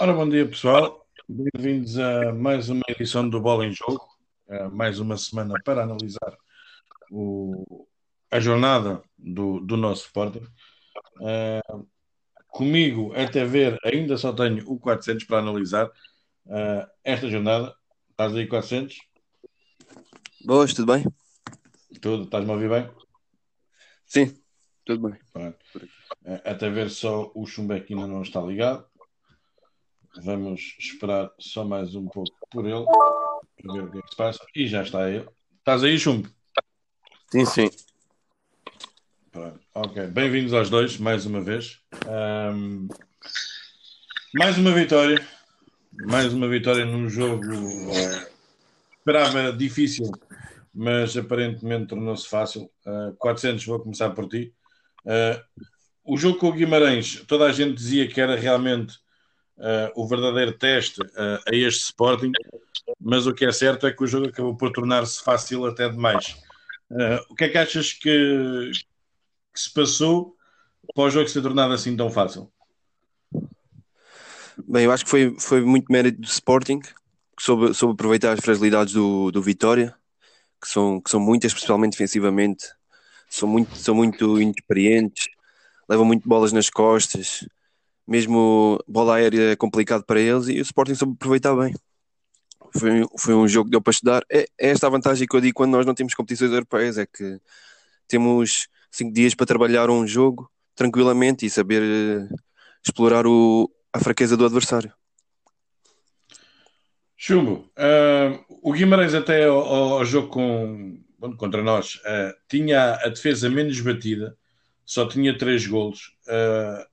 Ora, bom dia pessoal, bem-vindos a mais uma edição do Bola em Jogo, uh, mais uma semana para analisar o, a jornada do, do nosso Sporting. Uh, comigo, até ver, ainda só tenho o 400 para analisar uh, esta jornada. Estás aí, 400? Boas, tudo bem? Tudo, estás-me a ouvir bem? Sim, tudo bem. Até ver só o Chumbeck ainda não está ligado. Vamos esperar só mais um pouco por ele para ver o que é que se passa. E já está ele. Estás aí, Chumbo? Sim, sim. Pronto. Ok, bem-vindos aos dois, mais uma vez. Um, mais uma vitória. Mais uma vitória num jogo uh, esperava difícil, mas aparentemente tornou-se fácil. Uh, 400, vou começar por ti. Uh, o jogo com o Guimarães, toda a gente dizia que era realmente uh, o verdadeiro teste uh, a este Sporting, mas o que é certo é que o jogo acabou por tornar-se fácil até demais. Uh, o que é que achas que, que se passou para o jogo ser tornado assim tão fácil? Bem, eu acho que foi, foi muito mérito do Sporting, que soube, soube aproveitar as fragilidades do, do Vitória, que são, que são muitas, principalmente defensivamente, são muito, são muito inexperientes, levam muito bolas nas costas, mesmo bola aérea é complicado para eles e o Sporting soube aproveitar bem. Foi, foi um jogo que deu para estudar. É, é esta a vantagem que eu digo quando nós não temos competições europeias, é que temos cinco dias para trabalhar um jogo tranquilamente e saber uh, explorar o, a fraqueza do adversário. Chumbo, uh, o Guimarães até ao, ao jogo com, bom, contra nós uh, tinha a defesa menos batida, só tinha três golos. Uh,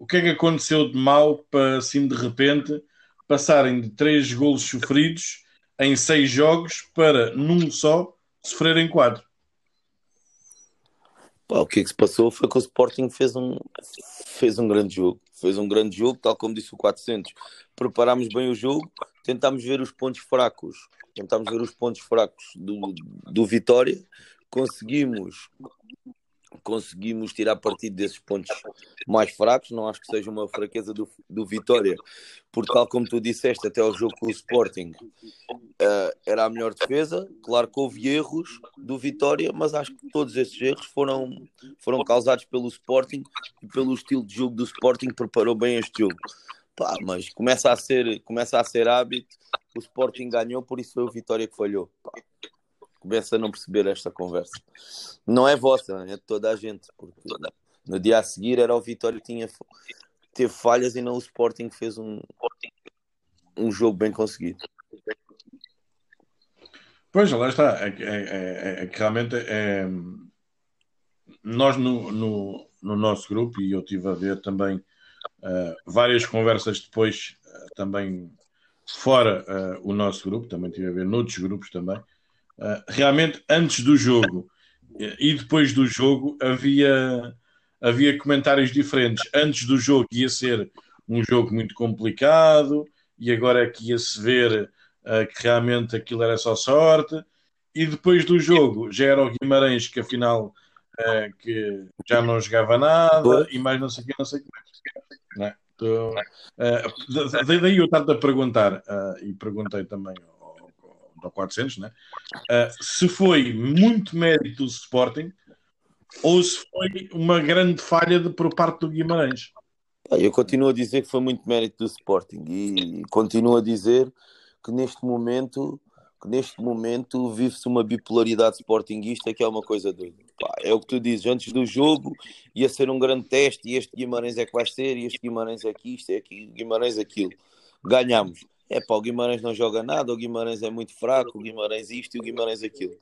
o que é que aconteceu de mal para, assim, de repente, passarem de três golos sofridos em seis jogos para, num só, sofrerem quatro? O que é que se passou foi que o Sporting fez um, fez um grande jogo. Fez um grande jogo, tal como disse o 400. Preparámos bem o jogo, tentámos ver os pontos fracos. Tentámos ver os pontos fracos do, do Vitória. Conseguimos conseguimos tirar partido desses pontos mais fracos. Não acho que seja uma fraqueza do, do Vitória, porque, tal como tu disseste, até o jogo com o Sporting uh, era a melhor defesa. Claro que houve erros do Vitória, mas acho que todos esses erros foram, foram causados pelo Sporting e pelo estilo de jogo do Sporting que preparou bem este jogo. Pá, mas começa a ser, começa a ser hábito. O Sporting ganhou, por isso foi o Vitória que falhou. Pá começa a não perceber esta conversa. Não é vossa, é de toda a gente, porque no dia a seguir era o Vitória que tinha, teve falhas e não o Sporting que fez um, um jogo bem conseguido. Pois, lá está. É, é, é, é que realmente é, nós no, no, no, nosso grupo, e eu tive a ver também uh, várias conversas depois, uh, também fora uh, o nosso grupo, também tive a ver noutros grupos também, Uh, realmente, antes do jogo e depois do jogo, havia, havia comentários diferentes. Antes do jogo ia ser um jogo muito complicado, e agora é que ia-se ver uh, que realmente aquilo era só sorte. E depois do jogo já era o Guimarães que afinal uh, que já não jogava nada e mais não sei o que, não sei o que. É? então, uh, daí eu estava a perguntar, e perguntei também ao 400, né? Uh, se foi muito mérito do Sporting ou se foi uma grande falha de, por parte do Guimarães. Eu continuo a dizer que foi muito mérito do Sporting e continuo a dizer que neste momento que neste momento vive-se uma bipolaridade sportinguista que é uma coisa doida. é o que tu dizes, antes do jogo ia ser um grande teste e este Guimarães é que vai ser, e este Guimarães é que isto, é aquilo, Guimarães é aquilo. Ganhamos é pá, o Guimarães não joga nada, o Guimarães é muito fraco, o Guimarães isto e o Guimarães aquilo.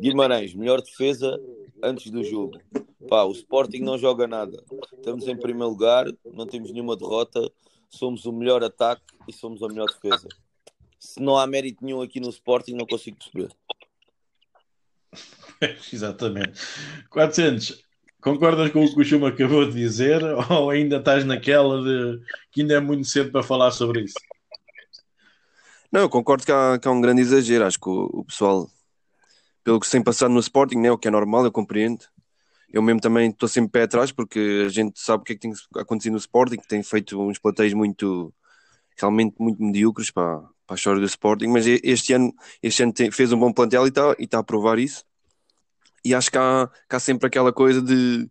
Guimarães, melhor defesa antes do jogo. Pá, o Sporting não joga nada. Estamos em primeiro lugar, não temos nenhuma derrota, somos o melhor ataque e somos a melhor defesa. Se não há mérito nenhum aqui no Sporting, não consigo perceber. Exatamente. 400. Concordas com o que o Chuma acabou de dizer ou ainda estás naquela de que ainda é muito cedo para falar sobre isso? Não, eu concordo que há, que há um grande exagero. Acho que o, o, pessoal, pelo que se tem passado no Sporting, né, o que é normal, eu compreendo. Eu mesmo também estou sempre pé atrás, porque a gente sabe o que é que tem acontecido no Sporting, que tem feito uns plateios muito, realmente muito medíocres para, para a história do Sporting, mas este ano, este ano tem, fez um bom plantel e está e tá a provar isso. E acho que há, que há sempre aquela coisa de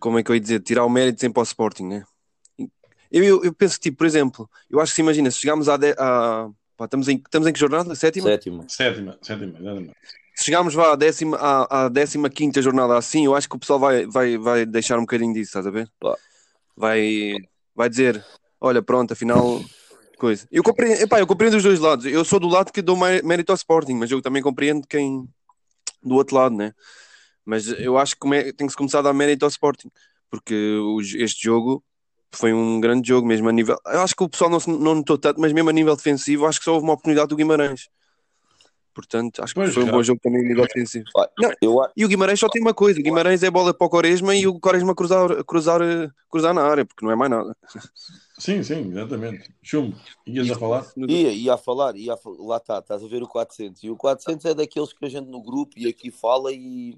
como é que eu ia dizer, tirar o mérito sempre ao Sporting, né? Eu, eu, penso que, tipo, por exemplo, eu acho que se imagina, se chegarmos a, a pá, estamos, em, estamos em que jornada? Sétima? Sétima. Sétima, sétima, exatamente. Se chegarmos vá, à, décima, à, à décima quinta jornada assim, eu acho que o pessoal vai, vai, vai deixar um bocadinho disso, estás a ver? Pá. Vai, vai dizer, olha, pronto, afinal, coisa. Eu compreendo, epá, eu compreendo os dois lados. Eu sou do lado que dou mérito ao Sporting, mas eu também compreendo quem do outro lado, né? Mas eu acho que tem que se começar a dar mérito ao Sporting, porque este jogo foi um grande jogo mesmo a nível. Eu acho que o pessoal não, não notou tanto, mas mesmo a nível defensivo, acho que só houve uma oportunidade do Guimarães. Portanto, acho que pois foi um bom jogo também a nível defensivo. Não, eu... E o Guimarães só tem uma coisa: o Guimarães é bola para o Quaresma e o Quaresma cruzar, cruzar, cruzar na área, porque não é mais nada. Sim, sim, exatamente. Chumbo, ias a falar? Ia, ia a falar, ia a... lá está, estás a ver o 400. E o 400 é daqueles que a gente no grupo e aqui fala e,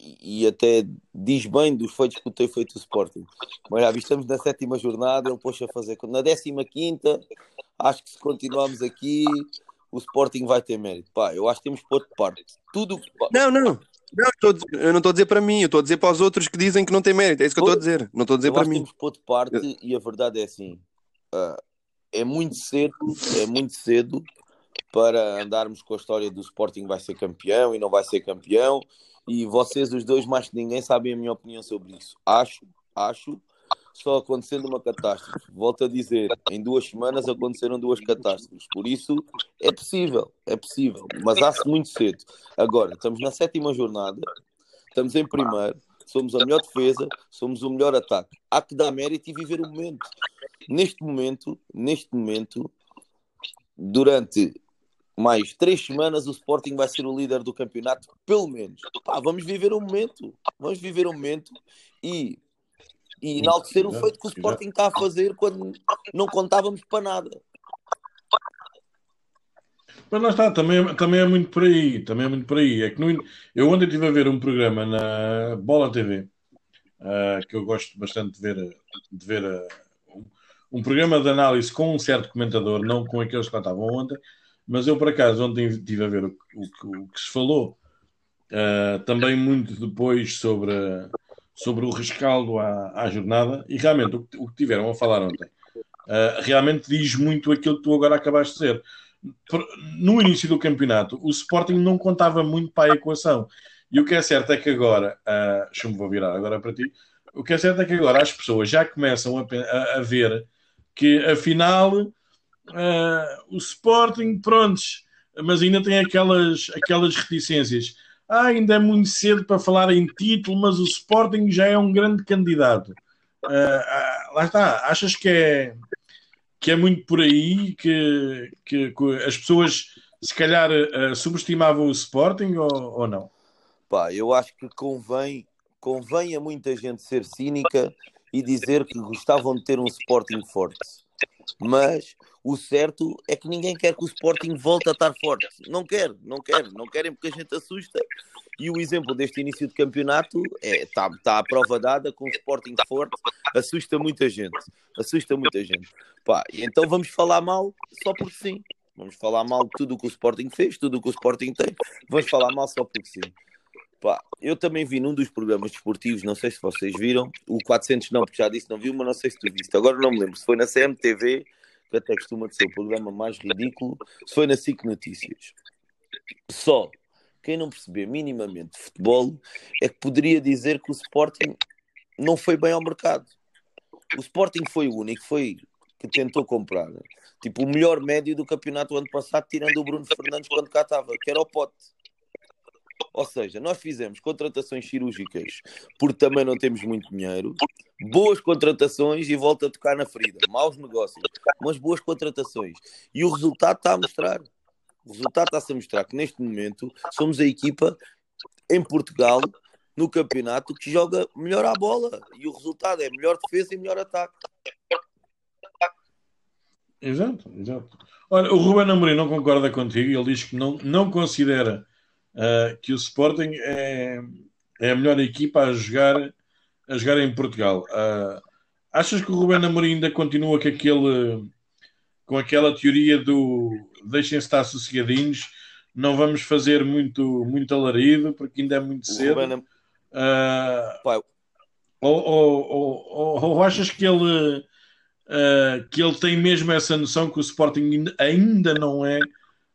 e, até diz bem dos feitos que tem feito o Sporting. Mas já estamos na sétima jornada, ele pôs a fazer. Na décima quinta, acho que se continuarmos aqui, o Sporting vai ter mérito. Pá, eu acho que temos que pôr de parte. Tudo Não, não. Não, eu não estou a dizer para mim, eu estou a dizer para os outros que dizem que não tem mérito. É isso que eu estou a dizer. Não estou a dizer eu para mim. Temos que pôr de parte e a verdade é assim: uh, é muito cedo, é muito cedo para andarmos com a história do Sporting vai ser campeão e não vai ser campeão. E vocês, os dois, mais que ninguém, sabem a minha opinião sobre isso. Acho, acho só acontecendo uma catástrofe. Volto a dizer, em duas semanas aconteceram duas catástrofes. Por isso, é possível, é possível, mas há-se muito cedo. Agora, estamos na sétima jornada, estamos em primeiro, somos a melhor defesa, somos o melhor ataque. Há que dar mérito e viver o momento. Neste momento, neste momento, durante mais três semanas o Sporting vai ser o líder do campeonato, pelo menos. Pá, vamos viver o momento, vamos viver o momento e e enaltecer o feito que o Sporting está a fazer quando não contávamos para nada. Mas lá está, também, também é muito por aí, também é muito por aí. É que no, eu ontem estive a ver um programa na Bola TV, uh, que eu gosto bastante de ver, de ver uh, um, um, programa de análise com um certo comentador, não com aqueles que lá estavam ontem, mas eu por acaso ontem estive a ver o, o, o que se falou, uh, também muito depois sobre sobre o rescaldo à, à jornada e realmente o, o, que tiveram a falar ontem uh, realmente diz muito aquilo que tu agora acabaste de dizer. No início do campeonato, o Sporting não contava muito para a equação. E o que é certo é que agora, uh, deixa-me vou virar agora para ti, o que é certo é que agora as pessoas já começam a, a, a ver que afinal uh, o Sporting, prontos, mas ainda tem aquelas, aquelas reticências ah, ainda é muito cedo para falar em título, mas o Sporting já é um grande candidato. Uh, lá está, achas que é, que é muito por aí que, que, que as pessoas se calhar uh, subestimavam o Sporting ou, ou não? Pá, eu acho que convém, convém a muita gente ser cínica e dizer que gostavam de ter um Sporting forte. Mas o certo é que ninguém quer que o Sporting volte a estar forte. Não quer, não quer, não querem porque a gente assusta. E o exemplo deste início de campeonato é está tá à prova dada com o Sporting forte, assusta muita gente. Assusta muita gente. Pá, então vamos falar mal só porque sim. Vamos falar mal de tudo o que o Sporting fez, tudo o que o Sporting tem. Vamos falar mal só porque sim. Pá, eu também vi num dos programas desportivos, não sei se vocês viram, o 400 não, porque já disse não viu, mas não sei se tu viste. Agora não me lembro se foi na CMTV, que até costuma ser o programa mais ridículo, foi na SIC Notícias. Só quem não perceber minimamente de futebol é que poderia dizer que o Sporting não foi bem ao mercado. O Sporting foi o único foi que tentou comprar tipo o melhor médio do campeonato ano passado, tirando o Bruno Fernandes quando cá estava, que era o Pote. Ou seja, nós fizemos contratações cirúrgicas porque também não temos muito dinheiro, boas contratações e volta a tocar na ferida, maus negócios, mas boas contratações. E o resultado está a mostrar. O resultado está-se a mostrar que neste momento somos a equipa em Portugal, no campeonato, que joga melhor a bola. E o resultado é melhor defesa e melhor ataque. Exato, exato. Olha, o Ruben Amorim não concorda contigo, ele diz que não, não considera uh, que o Sporting é, é a melhor equipa a jogar, a jogar em Portugal. Uh, achas que o Rubén Amorim ainda continua com aquele, com aquela teoria do deixem estar sossegadinhos, não vamos fazer muito, muito alarido, porque ainda é muito cedo. Ruben... Uh, ou, ou, ou, ou, achas que ele, uh, que ele tem mesmo essa noção que o Sporting ainda não é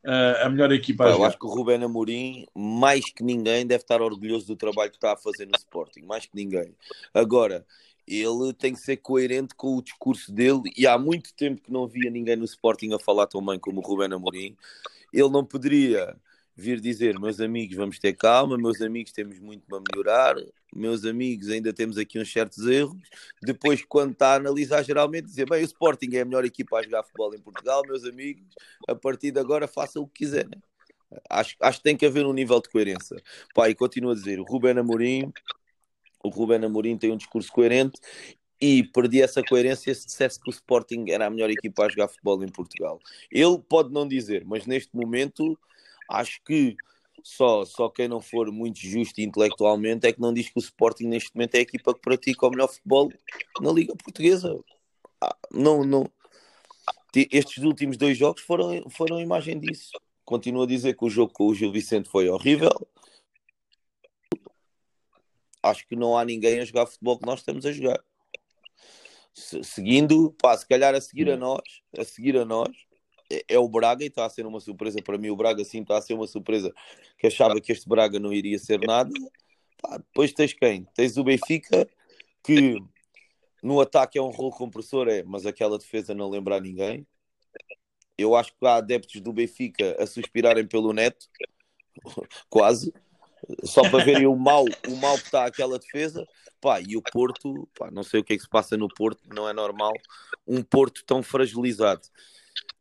a melhor equipa Eu acho que o Ruben Amorim, mais que ninguém, deve estar orgulhoso do trabalho que está a fazer no Sporting, mais que ninguém. Agora, ele tem que ser coerente com o discurso dele e há muito tempo que não via ninguém no Sporting a falar tão bem como o Ruben Amorim. Ele não poderia vir dizer, meus amigos, vamos ter calma, meus amigos, temos muito para melhorar, meus amigos, ainda temos aqui uns certos erros. Depois, quando está a analisar, geralmente dizer, bem, o Sporting é a melhor equipa a jogar futebol em Portugal, meus amigos, a partir de agora façam o que quiserem. Acho, acho que tem que haver um nível de coerência. Pai, e continuo a dizer, o Ruben Amorim o Ruben Amorim tem um discurso coerente e perdi essa coerência se dissesse que o Sporting era a melhor equipa a jogar futebol em Portugal. Ele pode não dizer, mas neste momento acho que só, só quem não for muito justo intelectualmente é que não diz que o Sporting neste momento é a equipa que pratica o melhor futebol na Liga Portuguesa. Ah, não, não. Estes últimos dois jogos foram, foram imagem disso. Continuo a dizer que o jogo com o Gil Vicente foi horrível acho que não há ninguém a jogar futebol que nós estamos a jogar. Se, seguindo, pá, se calhar a seguir a nós, a seguir a nós, é, o Braga e está a ser uma surpresa para mim. O Braga sim está a ser uma surpresa que achava que este Braga não iria ser nada. Pá, depois tens quem? Tens o Benfica que no ataque é um rolo compressor, é, mas aquela defesa não lembra a ninguém. Eu acho que há adeptos do Benfica a suspirarem pelo neto, quase só para verem o mal, o mal que está aquela defesa. Pá, e o Porto, pá, não sei o que é que se passa no Porto, não é normal um Porto tão fragilizado.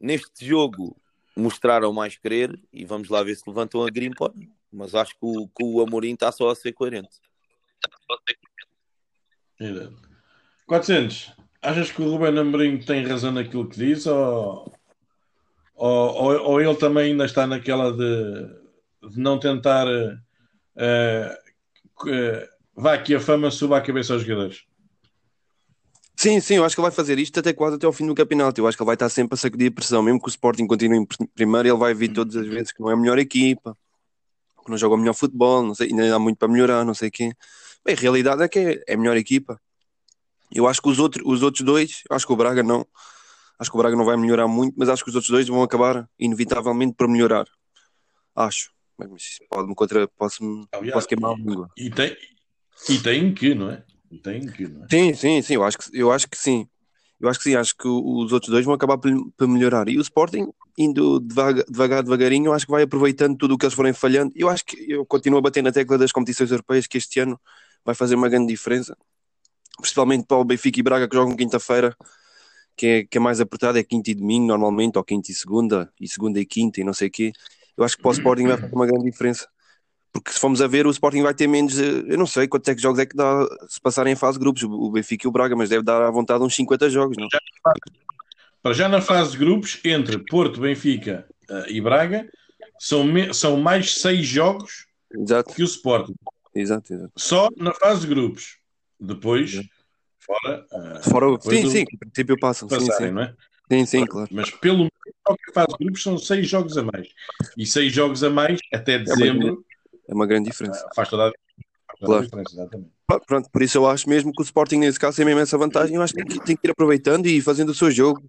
Neste jogo mostraram mais querer e vamos lá ver se levantam a grimpa, mas acho que o, que o Amorim está só a ser coerente. 400. Achas que o Ruben Amorim tem razão naquilo que diz ou, ou, ou, ele também ainda está naquela de, de não tentar uh, vá que a fama suba à cabeça aos jogadores. Sim, sim, eu acho que ele vai fazer isto até quase até ao fim do campeonato. Eu acho que ele vai estar sempre a sacudir a pressão, mesmo que o Sporting continue em primeiro, ele vai vir todas as vezes que não é a melhor equipa, que não joga o melhor futebol, não sei, ainda há muito para melhorar, não sei o quê. Bem, a realidade é que é, é a melhor equipa. Eu acho que os, outros os outros dois, acho que o Braga não, acho que o Braga não vai melhorar muito, mas acho que os outros dois vão acabar inevitavelmente por melhorar. Acho mas pode-me contra, posso, Aliás, posso queimar a língua. E tem, e tem que, não é? E tem que, não é? Sim, sim, sim, eu acho que, eu acho que sim. Eu acho que sim, acho que os outros dois vão acabar por melhorar. E o Sporting, indo devagar, devagar, devagarinho, acho que vai aproveitando tudo o que eles forem falhando. Eu acho que eu continuo a bater na tecla das competições europeias que este ano vai fazer uma grande diferença, principalmente para o Benfica e Braga que jogam quinta-feira, que é, que é mais apertado, é quinta e domingo normalmente, ou quinta e segunda, e segunda e quinta, e não sei o quê eu acho que para o Sporting vai fazer uma grande diferença. Porque se formos a ver, o Sporting vai ter menos, eh, eu não sei quantos é que jogos é que dá se passarem em fase de grupos, o Benfica e o Braga, mas deve dar à vontade uns 50 jogos, não? Para já na fase de grupos, entre Porto, Benfica uh, e Braga, são, são mais seis jogos exato. que o Sporting. Exato, exato. Só na fase de grupos. Depois, exato. fora. Uh, fora sim, do, sim, em princípio passam. Passarem, sim, sim. não é? Sim, sim, claro. Mas pelo menos que faz grupos são seis jogos a mais. E seis jogos a mais até dezembro. É uma grande diferença. Faz toda a, faz toda claro. a diferença, exatamente. Pronto, por isso eu acho mesmo que o Sporting nesse caso tem mesmo essa vantagem. Eu acho que tem que, ir aproveitando e fazendo o seu jogo.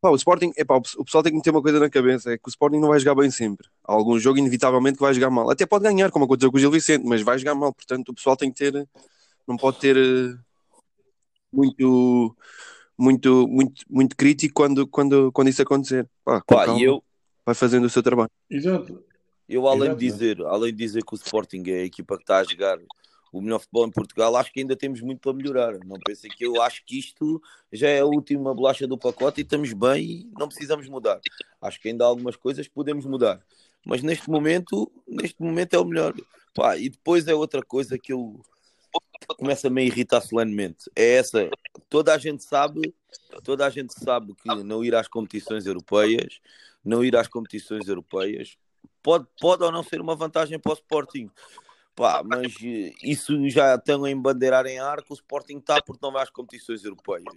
Pá, o Sporting, epá, o pessoal tem que meter uma coisa na cabeça: é que o Sporting não vai jogar bem sempre. Há algum jogo, inevitavelmente, que vai jogar mal. Até pode ganhar, como aconteceu com o Gil Vicente, mas vai jogar mal. Portanto, o pessoal tem que ter, não pode ter eh, muito muito, muito, muito crítico quando, quando, quando isso acontecer. Pá, Pá, calma, eu... Vai fazendo o seu trabalho. Exato. Eu, além Exato. de dizer, além de dizer que o Sporting é a equipa que está a jogar o melhor futebol em Portugal, acho que ainda temos muito para melhorar. Não pensem que eu acho que isto já é a última bolacha do pacote e estamos bem e não precisamos mudar. Acho que ainda há algumas coisas que podemos mudar. Mas neste momento, neste momento é o melhor. Pá, e depois é outra coisa que eu começa-me a irritar solenemente. É essa. Toda a gente sabe, toda a gente sabe que não ir às competições europeias, não ir às competições europeias, pode, pode ou não ser uma vantagem para o Sporting. Pá, mas eh, isso já estão a embandeirar em ar que o Sporting está porque não vai às competições europeias.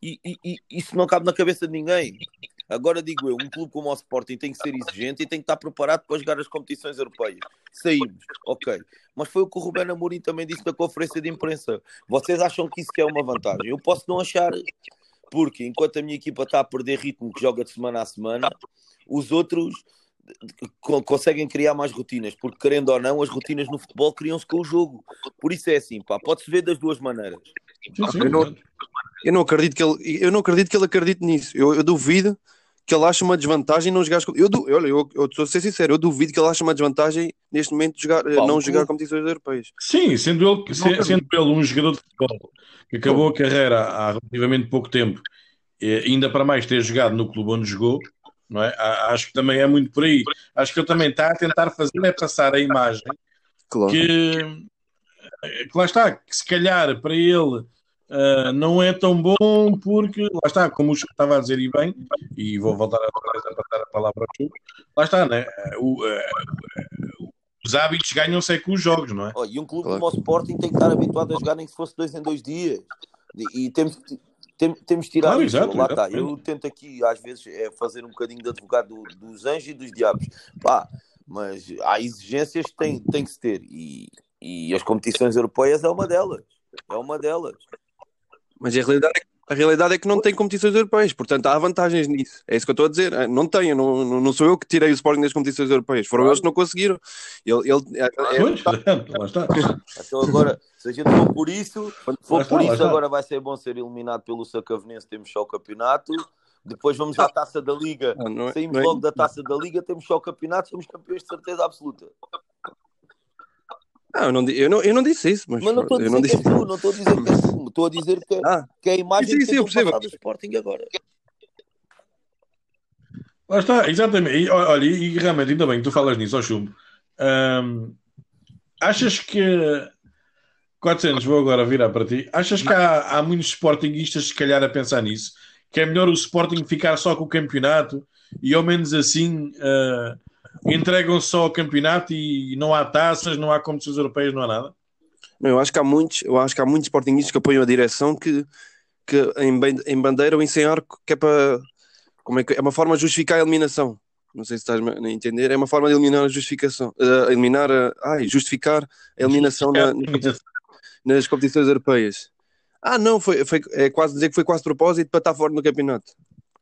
E, e, isso não cabe na cabeça de ninguém. Agora digo eu, um clube como o Sporting tem que ser exigente e tem que estar preparado para jogar as competições europeias. Saímos, ok. Mas foi o que o Rubén Amorim também disse na conferência de imprensa. Vocês acham que isso que é uma vantagem? Eu posso não achar, porque enquanto a minha equipa está a perder ritmo, que joga de semana a semana, os outros conseguem criar mais rotinas, porque querendo ou não, as rotinas no futebol criam-se com o jogo. Por isso é assim, pá, pode-se ver das duas maneiras. Sim, sim, eu, não, eu, não, acredito que ele, eu não acredito que ele acredite nisso. Eu, eu duvido que ele ache uma desvantagem não jogar. Eu, olha, eu, eu estou a ser sincero, eu duvido que ele ache uma desvantagem neste momento de jogar, Bom, não jogar competições europeias. Sim, sendo ele, sendo, sendo ele um jogador de futebol que acabou a carreira há relativamente pouco tempo, ainda para mais ter jogado no clube onde jogou, não é? Acho que também é muito por aí. Acho que ele também está a tentar fazer é passar a imagem claro. que, que lá está, que se calhar para ele uh, não é tão bom porque lá está, como o estava a dizer e bem, e vou voltar a, a passar a palavra ao Chuco, lá está, né? O, uh, os hábitos ganham-se é com os jogos, não é? Oh, e um clube claro. como o Sporting tem que estar habituado a jogar nem que fosse dois em dois dias. E, e temos, tem, temos tirado claro, exato, lá está. Eu tento aqui, às vezes, é fazer um bocadinho de advogado do, dos anjos e dos diabos. Pá, mas há exigências que tem, tem que se ter. E, e as competições europeias é uma delas. É uma delas. Mas a realidade é que a realidade é que não tem competições europeias, portanto há vantagens nisso. É isso que eu estou a dizer. Ah, não tenho, não, não sou eu que tirei o Sporting das competições europeias, foram claro. eles que não conseguiram. Ele, ele, é, é, pois, lá está. Então agora, se a gente for por isso, for por isso, agora vai ser bom ser eliminado pelo Sacavenense, temos só o campeonato. Depois vamos à taça da Liga, ah, é, saímos é, logo da taça da Liga, temos só o campeonato, somos campeões de certeza absoluta. Não, eu não, eu não, eu não disse isso, mas, mas não estou a dizer não disse... que és tu, não estou a dizer que és tu, estou a dizer que, ah, que é a imagem sim, sim, que do Sporting agora. Lá está, exatamente. E, olha, e realmente, ainda bem que tu falas nisso, ó Chumbo. Um, achas que 400, vou agora virar para ti. Achas que há, há muitos Sportingistas, se calhar, a pensar nisso? Que é melhor o Sporting ficar só com o campeonato e ao menos assim uh, entregam só o campeonato e não há taças, não há competições europeias, não há nada? eu acho que há muitos, eu acho que há muitos sportingistas que apoiam a direção que, que em, em bandeira ou em sem arco, que é para como é, que, é uma forma de justificar a eliminação. Não sei se estás a entender, é uma forma de eliminar a justificação, uh, eliminar a, ai, justificar a eliminação na, nas competições europeias. Ah, não, foi, foi é quase dizer que foi quase propósito para estar fora no campeonato.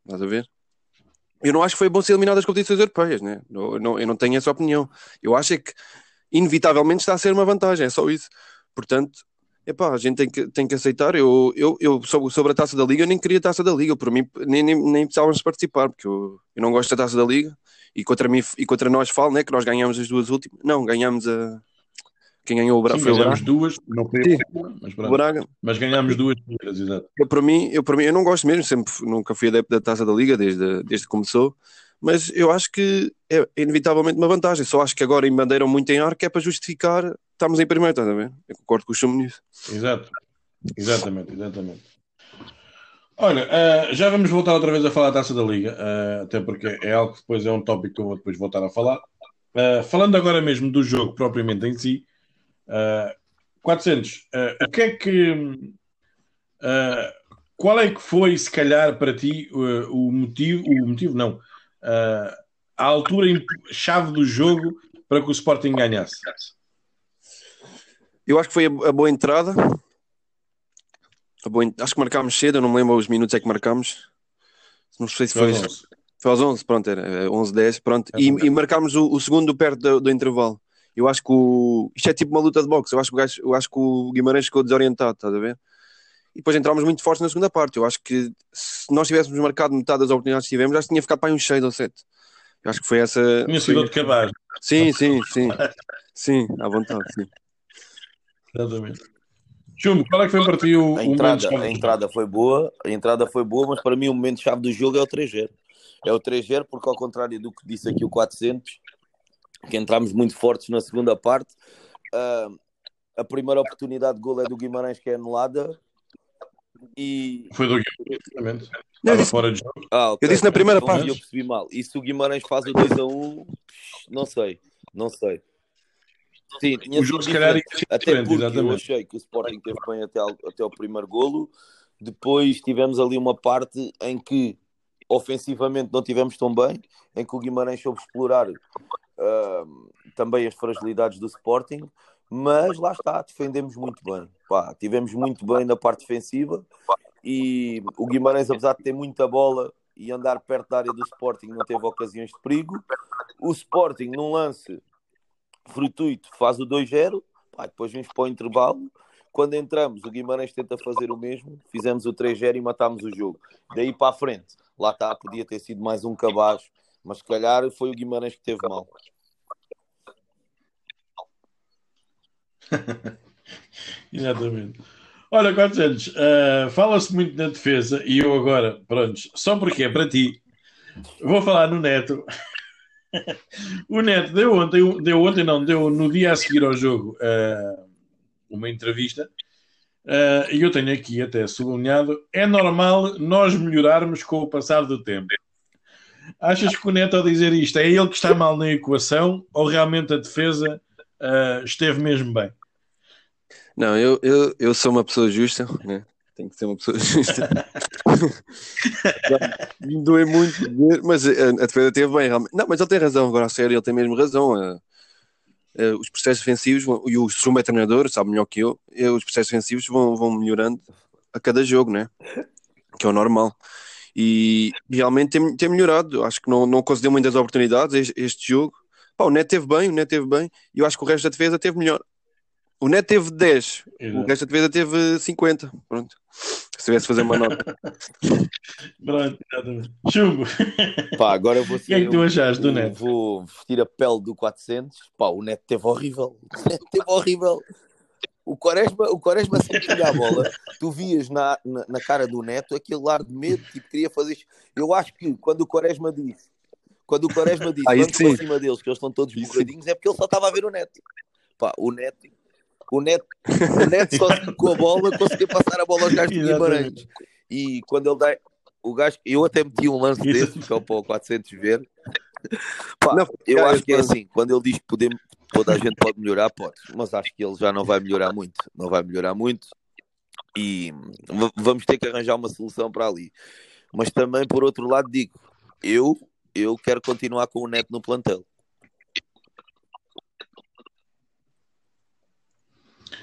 Estás a ver? Eu não acho que foi bom ser eliminado das competições europeias, né? eu, não, eu não tenho essa opinião. Eu acho é que, inevitavelmente, está a ser uma vantagem, é só isso. Portanto, epá, a gente tem que, tem que aceitar. Eu, eu, eu sobre, a taça da Liga, eu nem queria a taça da Liga, por mim, nem, nem, nem precisávamos participar, porque eu, eu não gosto da taça da Liga. E contra, mim, e contra nós falo, né, que nós ganhamos as duas últimas. Não, ganhamos a, quem ganhou o Braga foi o Braga. duas, não foi Sim, mas, Braga. mas ganhámos duas exato. Eu, para mim, eu, para mim, eu não gosto mesmo, sempre nunca fui adepto da taça da Liga desde, desde que começou, mas eu acho que é inevitavelmente uma vantagem. Só acho que agora embandeiram muito em ar que é para justificar estamos em primeiro, estás a ver? Eu concordo com o Chumo nisso. Exato, exatamente, exatamente. Olha, uh, já vamos voltar outra vez a falar da taça da Liga, uh, até porque é algo que depois é um tópico que eu vou depois voltar a falar. Uh, falando agora mesmo do jogo propriamente em si, Uh, 400. Uh, o que é que. Uh, qual é que foi, se calhar, para ti o motivo? O motivo, não. A altura chave do jogo para que o Sporting ganhasse? Eu acho que foi a, a boa entrada. A boa, acho que marcámos cedo, eu não me lembro os minutos é que marcámos. Não sei se foi. Foi aos 11, pronto, era 11, 10, pronto. É e, e marcámos o, o segundo perto do, do intervalo. Eu acho que o... isto é tipo uma luta de boxe. Eu acho que o, gajo, eu acho que o Guimarães ficou desorientado, estás a ver? E depois entramos muito fortes na segunda parte. Eu acho que se nós tivéssemos marcado metade das oportunidades que tivemos, já tinha ficado para aí uns 6 ou 7. Eu acho que foi essa. Tinha sido de cabaz. Sim, sim, sim. sim, à vontade, sim. Exatamente. Chumbo, qual é que foi para ti o, a entrada, a entrada foi boa, a entrada foi boa, mas para mim o momento chave do jogo é o 3-0. É o 3-0 porque ao contrário do que disse aqui o 400, que entramos muito fortes na segunda parte. Uh, a primeira oportunidade de gol é do Guimarães que é anulada. E... Foi do Guimarães, Estava fora de jogo. Ah, okay. Eu disse na primeira então, parte. Eu percebi mal. E se o Guimarães faz o 2 a 1, não sei, não sei. Sim, tinha o jogo, se calhar, até porque exatamente. eu achei que o Sporting teve bem até, ao, até o primeiro golo. Depois tivemos ali uma parte em que ofensivamente não tivemos tão bem, em que o Guimarães soube explorar também as fragilidades do Sporting, mas lá está, defendemos muito bem. Pá, tivemos muito bem na parte defensiva e o Guimarães, apesar de ter muita bola e andar perto da área do Sporting, não teve ocasiões de perigo. O Sporting, num lance fortuito, faz o 2-0, depois vimos para o intervalo. Quando entramos, o Guimarães tenta fazer o mesmo, fizemos o 3-0 e matámos o jogo. Daí para a frente, lá está, podia ter sido mais um cabaz, mas se calhar foi o Guimarães que teve mal. Exatamente. Olha, 400, uh, eh, fala-se muito na defesa e eu agora, pronto, só porque é para ti, vou falar no Neto. o Neto deu ontem, deu ontem não, deu no dia a seguir ao jogo uh, uma entrevista uh, e eu tenho aqui até sublinhado, é normal nós melhorarmos com o passar do tempo. Achas que o Neto ao dizer isto é ele que está mal na equação ou realmente a defesa uh, esteve mesmo bem? Não, eu, eu, eu sou uma pessoa justa, né? tenho que ser uma pessoa justa. Me doei muito, mas a, a defesa teve bem, realmente. Não, mas ele tem razão, agora a sério, ele tem mesmo razão. Uh, os processos defensivos, e o Suma é treinador, sabe melhor que eu, os processos defensivos vão, vão melhorando a cada jogo, né? Que é o normal. E realmente tem, tem melhorado. Acho que não, não concedeu muitas oportunidades este, este jogo. Pá, o Neto teve bem, o Neto teve bem, e eu acho que o resto da defesa teve melhor. O Neto teve 10, Exato. o resto da defesa teve 50. Pronto. Se tivesse fazer uma nota. Pronto, exatamente. Chumbo. Pá, agora eu vou O que é que tu achaste do Neto? Vou vestir a pele do 400. Pá, o Neto teve horrível. O Neto teve horrível. O Quaresma, o Quaresma sempre tinha a bola, tu vias na, na, na, cara do Neto aquele ar de medo, tipo, queria fazer. Eu acho que quando o Quaresma disse, quando o Quaresma disse, ah, vamos para cima deles, que eles estão todos borradinhos, é porque ele só estava a ver o Neto. Pá, o Neto o Neto, o Neto sozinho com a bola conseguia passar a bola aos gajos de Guimarães. E quando ele dá. O gajo, eu até meti um lance Isso. desses, só para o 400 ver. Pá, não, eu cara, acho que é assim, quando ele diz que podemos, toda a gente pode melhorar, pode, mas acho que ele já não vai melhorar muito, não vai melhorar muito e vamos ter que arranjar uma solução para ali. Mas também, por outro lado, digo, eu, eu quero continuar com o Neto no plantel.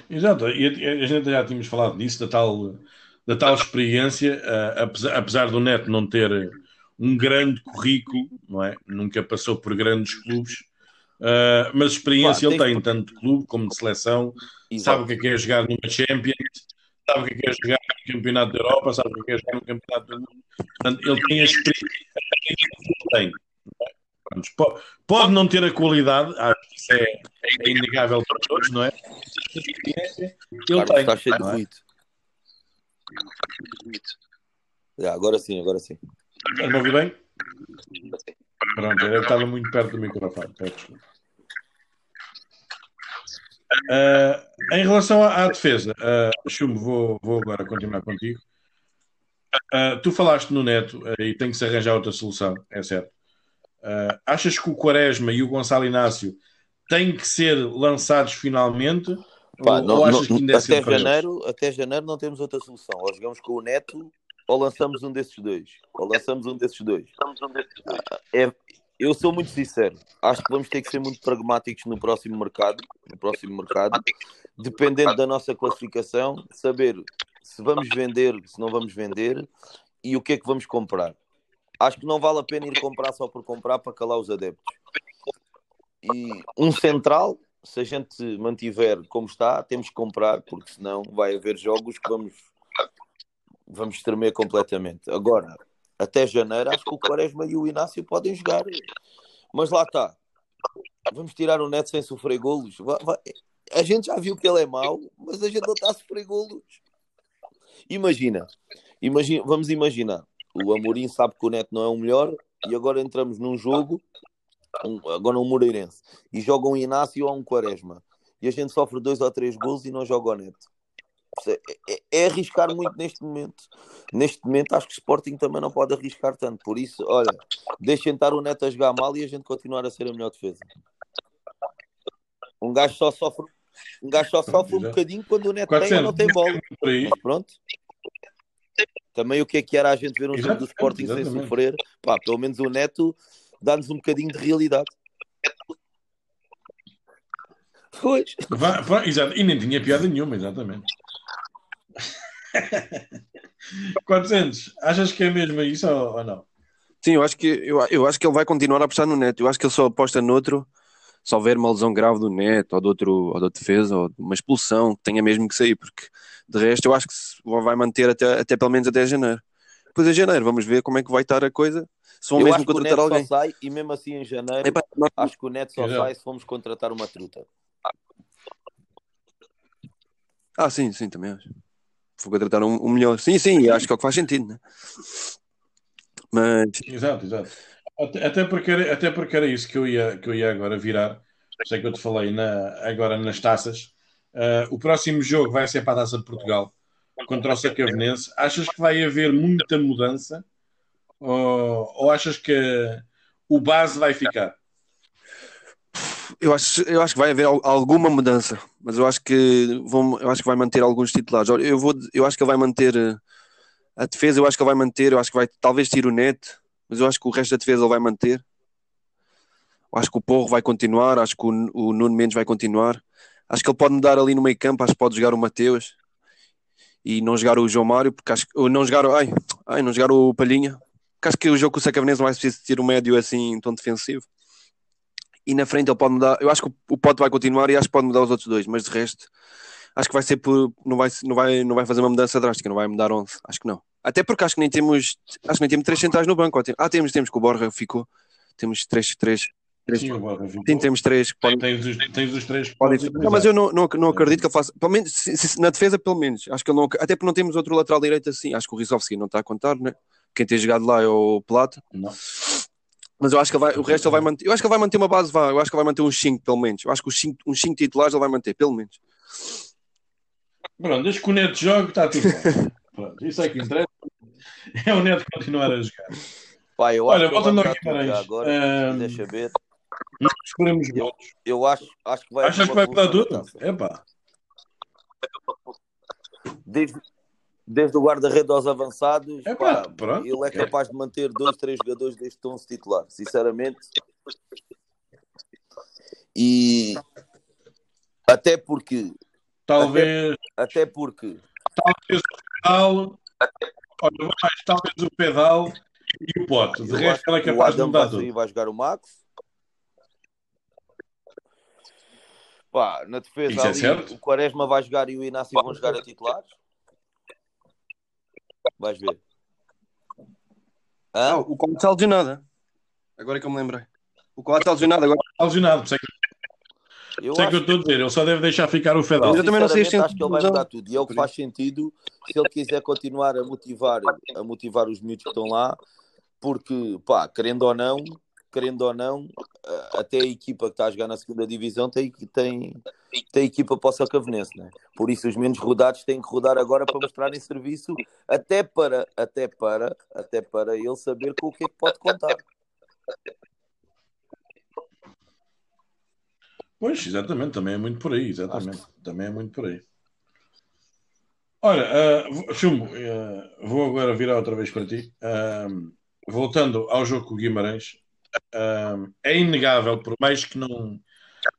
Exato, e a, gente já tínhamos falado disso, da tal, da tal experiência, uh, apesar, apesar do Neto não ter um grande currículo, não é? Nunca passou por grandes clubes, uh, mas experiência ele tem, tanto de clube como de seleção, Exato. sabe o que é, que é jogar numa Champions, sabe o que é, que é jogar no Campeonato da Europa, sabe o que é, que é jogar no Campeonato do Mundo. Portanto, ele tem a experiência que tem. Pode não ter a qualidade, acho que isso é, é inegável para todos, não é? Ele tem. Está cheio de ruído. É? agora sim, agora sim. A ouvir bem? Pronto, eu estava muito perto do microfone. Uh, em relação à, à defesa, uh, vou, vou agora continuar contigo. Uh, tu falaste no Neto uh, e tem que se arranjar outra solução, é certo. Uh, achas que o Quaresma e o Gonçalo Inácio têm que ser lançados finalmente? Pá, ou, não, ou achas não, que ainda é até, janeiro, até janeiro não temos outra solução. Ou jogamos com o Neto ou lançamos um desses dois. Ou lançamos um desses dois. Uh, é, eu sou muito sincero. Acho que vamos ter que ser muito pragmáticos no próximo mercado. No próximo mercado, dependendo da nossa classificação, saber se vamos vender, se não vamos vender e o que é que vamos comprar acho que não vale a pena ir comprar só por comprar para calar os adeptos. E um central, se a gente mantiver como está, temos que comprar, porque senão vai haver jogos que vamos, vamos tremer completamente. Agora, até janeiro, acho que o Quaresma e o Inácio podem jogar. Mas lá está. Vamos tirar o Neto sem sofrer golos. A gente já viu que ele é mau, mas a gente não está a sofrer golos. Imagina, imagina vamos imaginar o Amorim sabe que o Neto não é o melhor e agora entramos num jogo, um, agora um Moreirense, e joga um Inácio ou um Quaresma. E a gente sofre dois ou três gols e não joga o Neto. É, é, é, arriscar muito neste momento. Neste momento, acho que o Sporting também não pode arriscar tanto. Por isso, olha, deixem estar o Neto a jogar mal e a gente continuar a ser a melhor defesa. Um gajo só sofre, um gajo só sofre um bocadinho quando o Neto tem ou não tem bola. Pronto. Também o que é que era a gente ver um jogo do Exatamente, Sporting sem exatamente. sofrer? Pá, pelo menos o Neto dá-nos um bocadinho de realidade. Pois. Vá- vá- exato, e nem tinha piada nenhuma, exatamente. 400, achas que é mesmo isso ou, ou não? Sim, eu acho que eu, eu acho que ele vai continuar a apostar no Neto. Eu acho que ele só aposta noutro se houver uma lesão grave do Neto ou de outro ou da defesa ou de uma expulsão que tenha mesmo que sair, porque de resto eu acho que se vai manter até, até pelo menos até janeiro. Depois em janeiro vamos ver como é que vai estar a coisa. Se vão Eu mesmo acho que o contratar Neto alguém. só sai e mesmo assim em janeiro Epá, nós- acho que o Neto só sai se formos contratar uma truta. Ah, sim, sim, também acho. Vou contratar um, um melhor. Sim, sim, acho que é o que faz sentido, né? Mas Exato, exato. Até, porque era, até porque era isso que eu ia, que eu ia agora virar. Sei que eu te falei na, agora nas taças. Ah, o próximo jogo vai ser para a Taça de Portugal contra o Sacavenense. Achas que vai haver muita mudança? Ou, ou achas que o base vai ficar? Eu acho, eu acho que vai haver al- alguma mudança, mas eu acho que vão, eu acho que vai manter alguns titulares. Eu vou, eu acho que ele vai manter eh, a defesa, eu acho que ele vai manter, eu acho que vai talvez tirar o Neto, mas eu acho que o resto da defesa ele vai manter. Eu acho que o Porro vai continuar, acho que o, o Nuno Mendes vai continuar. Acho que ele pode mudar ali no meio campo, acho que pode jogar o Mateus e não jogar o João Mário, porque acho que não jogar, ai, ai, não jogar o Palhinha. Porque acho que o jogo com o Sacavenense não vai preciso ter um médio assim tão defensivo e na frente ele pode mudar. Eu acho que o Pote vai continuar e acho que pode mudar os outros dois, mas de resto acho que vai ser por. Não vai, não vai, não vai fazer uma mudança drástica, não vai mudar 11. Acho que não. Até porque acho que nem temos. Acho que nem temos três centrais no banco. Ah, temos, temos, que o Borja ficou. Temos três. três, três Sim, agora, ficou. sim, temos três que podem. Tens os, tens os três podes não, mas eu não, não, não acredito que ele faça. Pelo menos, se- se- na defesa, pelo menos. Acho que ele não. Até porque não temos outro lateral direito assim. Acho que o Rizovski não está a contar, né? Quem tem jogado lá é o Plata. Não. Mas eu acho que vai, o resto ele vai manter. Eu acho que ele vai manter uma base, vá. Eu acho que ele vai manter uns 5, pelo menos. Eu acho que os 5 uns cinco titulares ele vai manter, pelo menos. Pronto, desde que o Neto joga, está tudo bem. Pronto, isso é que interessa. É o Neto continuar a jogar. Pá, eu Olha, acho que ele voltando vai ao Guimarães, já agora, ehm, se quiser saber. Nós escolhemos Eu, gols. eu acho, acho que vai Achas que vai mudar tudo? taça. Epá. Desde, desde o guarda-redes aos avançados, Epá, pá, pronto. ele é capaz de manter dois, três jogadores deste tom titular, sinceramente. E até porque, Talvez, até porque, talvez o pedal. Olha, mais, talvez o pedal e o pote. De resto, ele é o capaz de mudar vai tudo. vai jogar o Max. Pá, na defesa é ali, certo. o Quaresma vai jogar e o Inácio vão jogar a titulares. Vais ver. Ah, Hã? o Coates está lesionado. Agora é que eu me lembrei. O Coates está lesionado agora. Está lesionado, é que, Eu isso é que eu estou a dizer. Ele só deve deixar ficar o pedal. Eu também não sei se acho que ele vai mudar tudo. E é o que faz sentido se ele quiser continuar a motivar, a motivar os miúdos que estão lá, porque, pá, querendo ou não, querendo ou não, eh, até a equipa que está a jogar na segunda divisão tem, tem, tem equipa para o Sacavenense, né? Por isso os menos rodados têm que rodar agora para mostrarem serviço, até para, até para, até para ele saber com o que é que pode contar. Pois, exatamente, também é muito por aí, exatamente. Também é muito por aí. Olha, ah, vou- Chumbo, ah, vou agora virar outra vez para ti. Ah, voltando ao jogo com o Guimarães, ah, é inegável, por mais que não.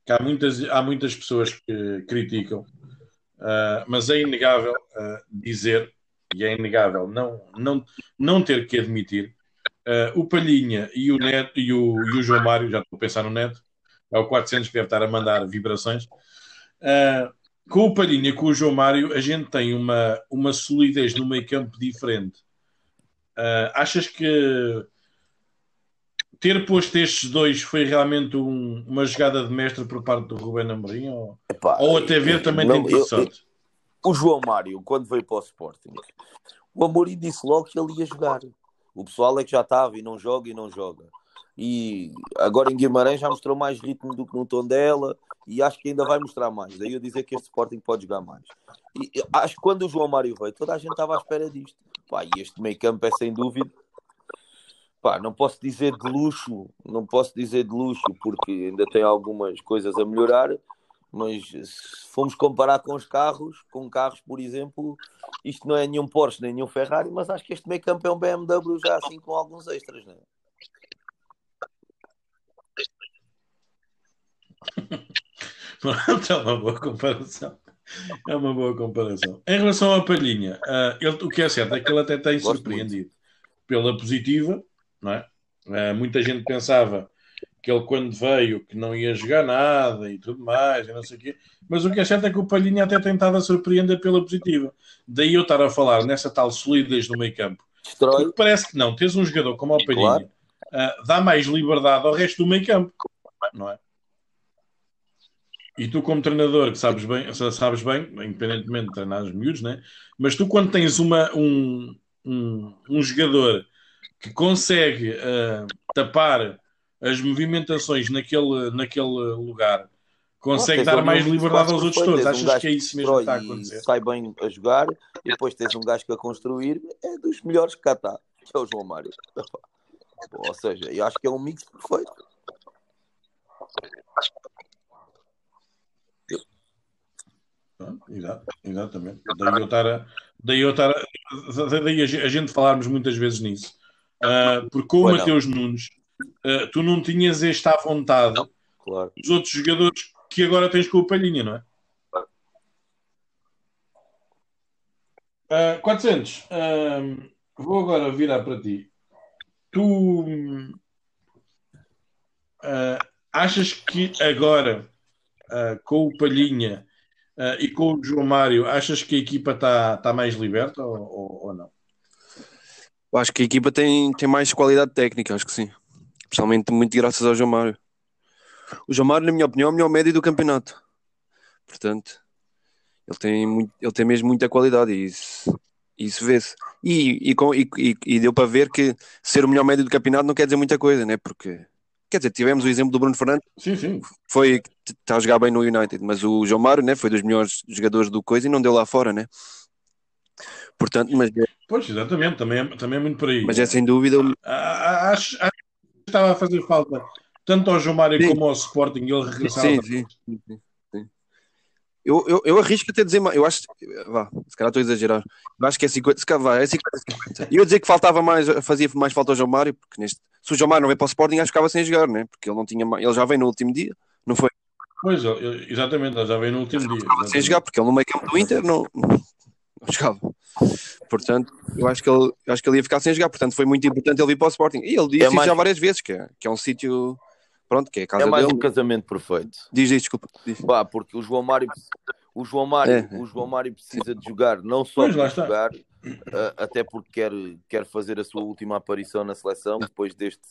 que há, muitas, há muitas pessoas que criticam, ah, mas é inegável ah, dizer, e é inegável não, não, não ter que admitir, ah, o Palhinha e o, Neto, e, o, e o João Mário, já estou a pensar no Neto, é o 400 que deve estar a mandar vibrações. Com o Palhinha e com o João Mário, a gente tem uma, uma solidez no meio campo diferente. Achas que ter posto estes dois foi realmente um- uma jogada de mestre por parte do Rubén Amorim? Ou, Epá, ou até ver também não, tem eu- sorte? O João Mário, quando veio para o Sporting, o Amorim disse logo que ele ia jogar. O pessoal é que já estava e não joga e não joga. E agora em Guimarães já mostrou mais ritmo do que no tom dela e acho que ainda vai mostrar mais. Daí eu dizer que este Sporting pode jogar mais. E acho que quando o João Mário veio, toda a gente estava à espera disto. Pá, e este meio campo é sem dúvida. Pá, não posso dizer de luxo, não posso dizer de luxo porque ainda tem algumas coisas a melhorar, Mas se formos comparar com os carros, com carros, por exemplo, isto não é nenhum Porsche nem nenhum Ferrari, mas acho que este meio campo é um BMW já assim com alguns extras, não é? é uma boa comparação. É uma boa comparação. Em relação à Palhinha, uh, ele, o que é certo é que ele até tem Gosto surpreendido muito. pela positiva, não é? Uh, muita gente pensava que ele quando veio que não ia jogar nada e tudo mais, e não sei o quê. Mas o que é certo é que o Palhinha até tem estado a surpreender pela positiva. Daí eu estar a falar nessa tal solidez no meio campo. Porque parece que não, tens um jogador como o Palhinha, claro. uh, dá mais liberdade ao resto do meio campo, não é? E tu, como treinador, que sabes bem, sabes bem, independentemente de treinar os miúdos, né? mas tu, quando tens uma, um, um, um jogador que consegue uh, tapar as movimentações naquele, naquele lugar, consegue dar mais liberdade aos outros todos. Achas um que é isso mesmo que está a acontecer? Sai bem a jogar e depois tens um gajo que a construir, é dos melhores que cá está, que é o João Mário. Ou seja, eu acho que é um mix perfeito. Exato, exatamente. Daí eu estar a, daí eu estar a, daí a gente falarmos muitas vezes nisso. Uh, porque com o Mateus Nunes, uh, tu não tinhas esta à vontade claro. dos outros jogadores que agora tens com o Palhinha, não é? Uh, 400. Uh, vou agora virar para ti. Tu uh, achas que agora, com o Palhinha, e com o João Mário, achas que a equipa está tá mais liberta ou, ou, ou, não? Eu acho que a equipa tem, tem mais qualidade técnica, acho que sim. Especialmente muito graças ao João Mário. O João Mário, na minha opinião, é o melhor médio do campeonato. Portanto, ele tem, muito, ele tem mesmo muita qualidade e isso, isso vê-se. E, e, e, e, deu para ver que ser o melhor médio do campeonato não quer dizer muita coisa, né? Porque Quer dizer, tivemos o exemplo do Bruno Fernandes, sim, sim. foi está a jogar bem no United, mas o João Mário né, foi dos melhores jogadores do coisa e não deu lá fora, né? Portanto, mas. É- pois, exatamente, também é, também é muito por aí. Mas é sem dúvida. Acho, acho que estava a fazer falta tanto ao João Mário sim. como ao Sporting ele regressar. Sim, sim, sim, sim. Eu, eu, eu arrisco até dizer mais. Eu acho. Vá, se calhar estou a exagerar. Eu acho que é 50. Se calhar, é 50, 50. E eu dizer que faltava mais, fazia mais falta ao João Mário, porque neste, se o João Mário não veio para o Sporting, acho que ficava sem jogar, né? Porque ele não tinha. Ele já veio no último dia, não foi? Pois, exatamente, ele já veio no último dia. Sem jogar, porque ele no meio campo do Inter não, não jogava. Portanto, eu acho que, ele, acho que ele ia ficar sem jogar. Portanto, foi muito importante ele vir para o Sporting. E ele disse é mais... já várias vezes, que é, que é um sítio pronto, que é a casa É mais dele. um casamento perfeito. Diz, diz desculpa. Diz. Bah, porque o João Mário, o João Mário, é. o João Mário precisa de jogar, não só para jogar, uh, até porque quer, quer fazer a sua última aparição na seleção depois deste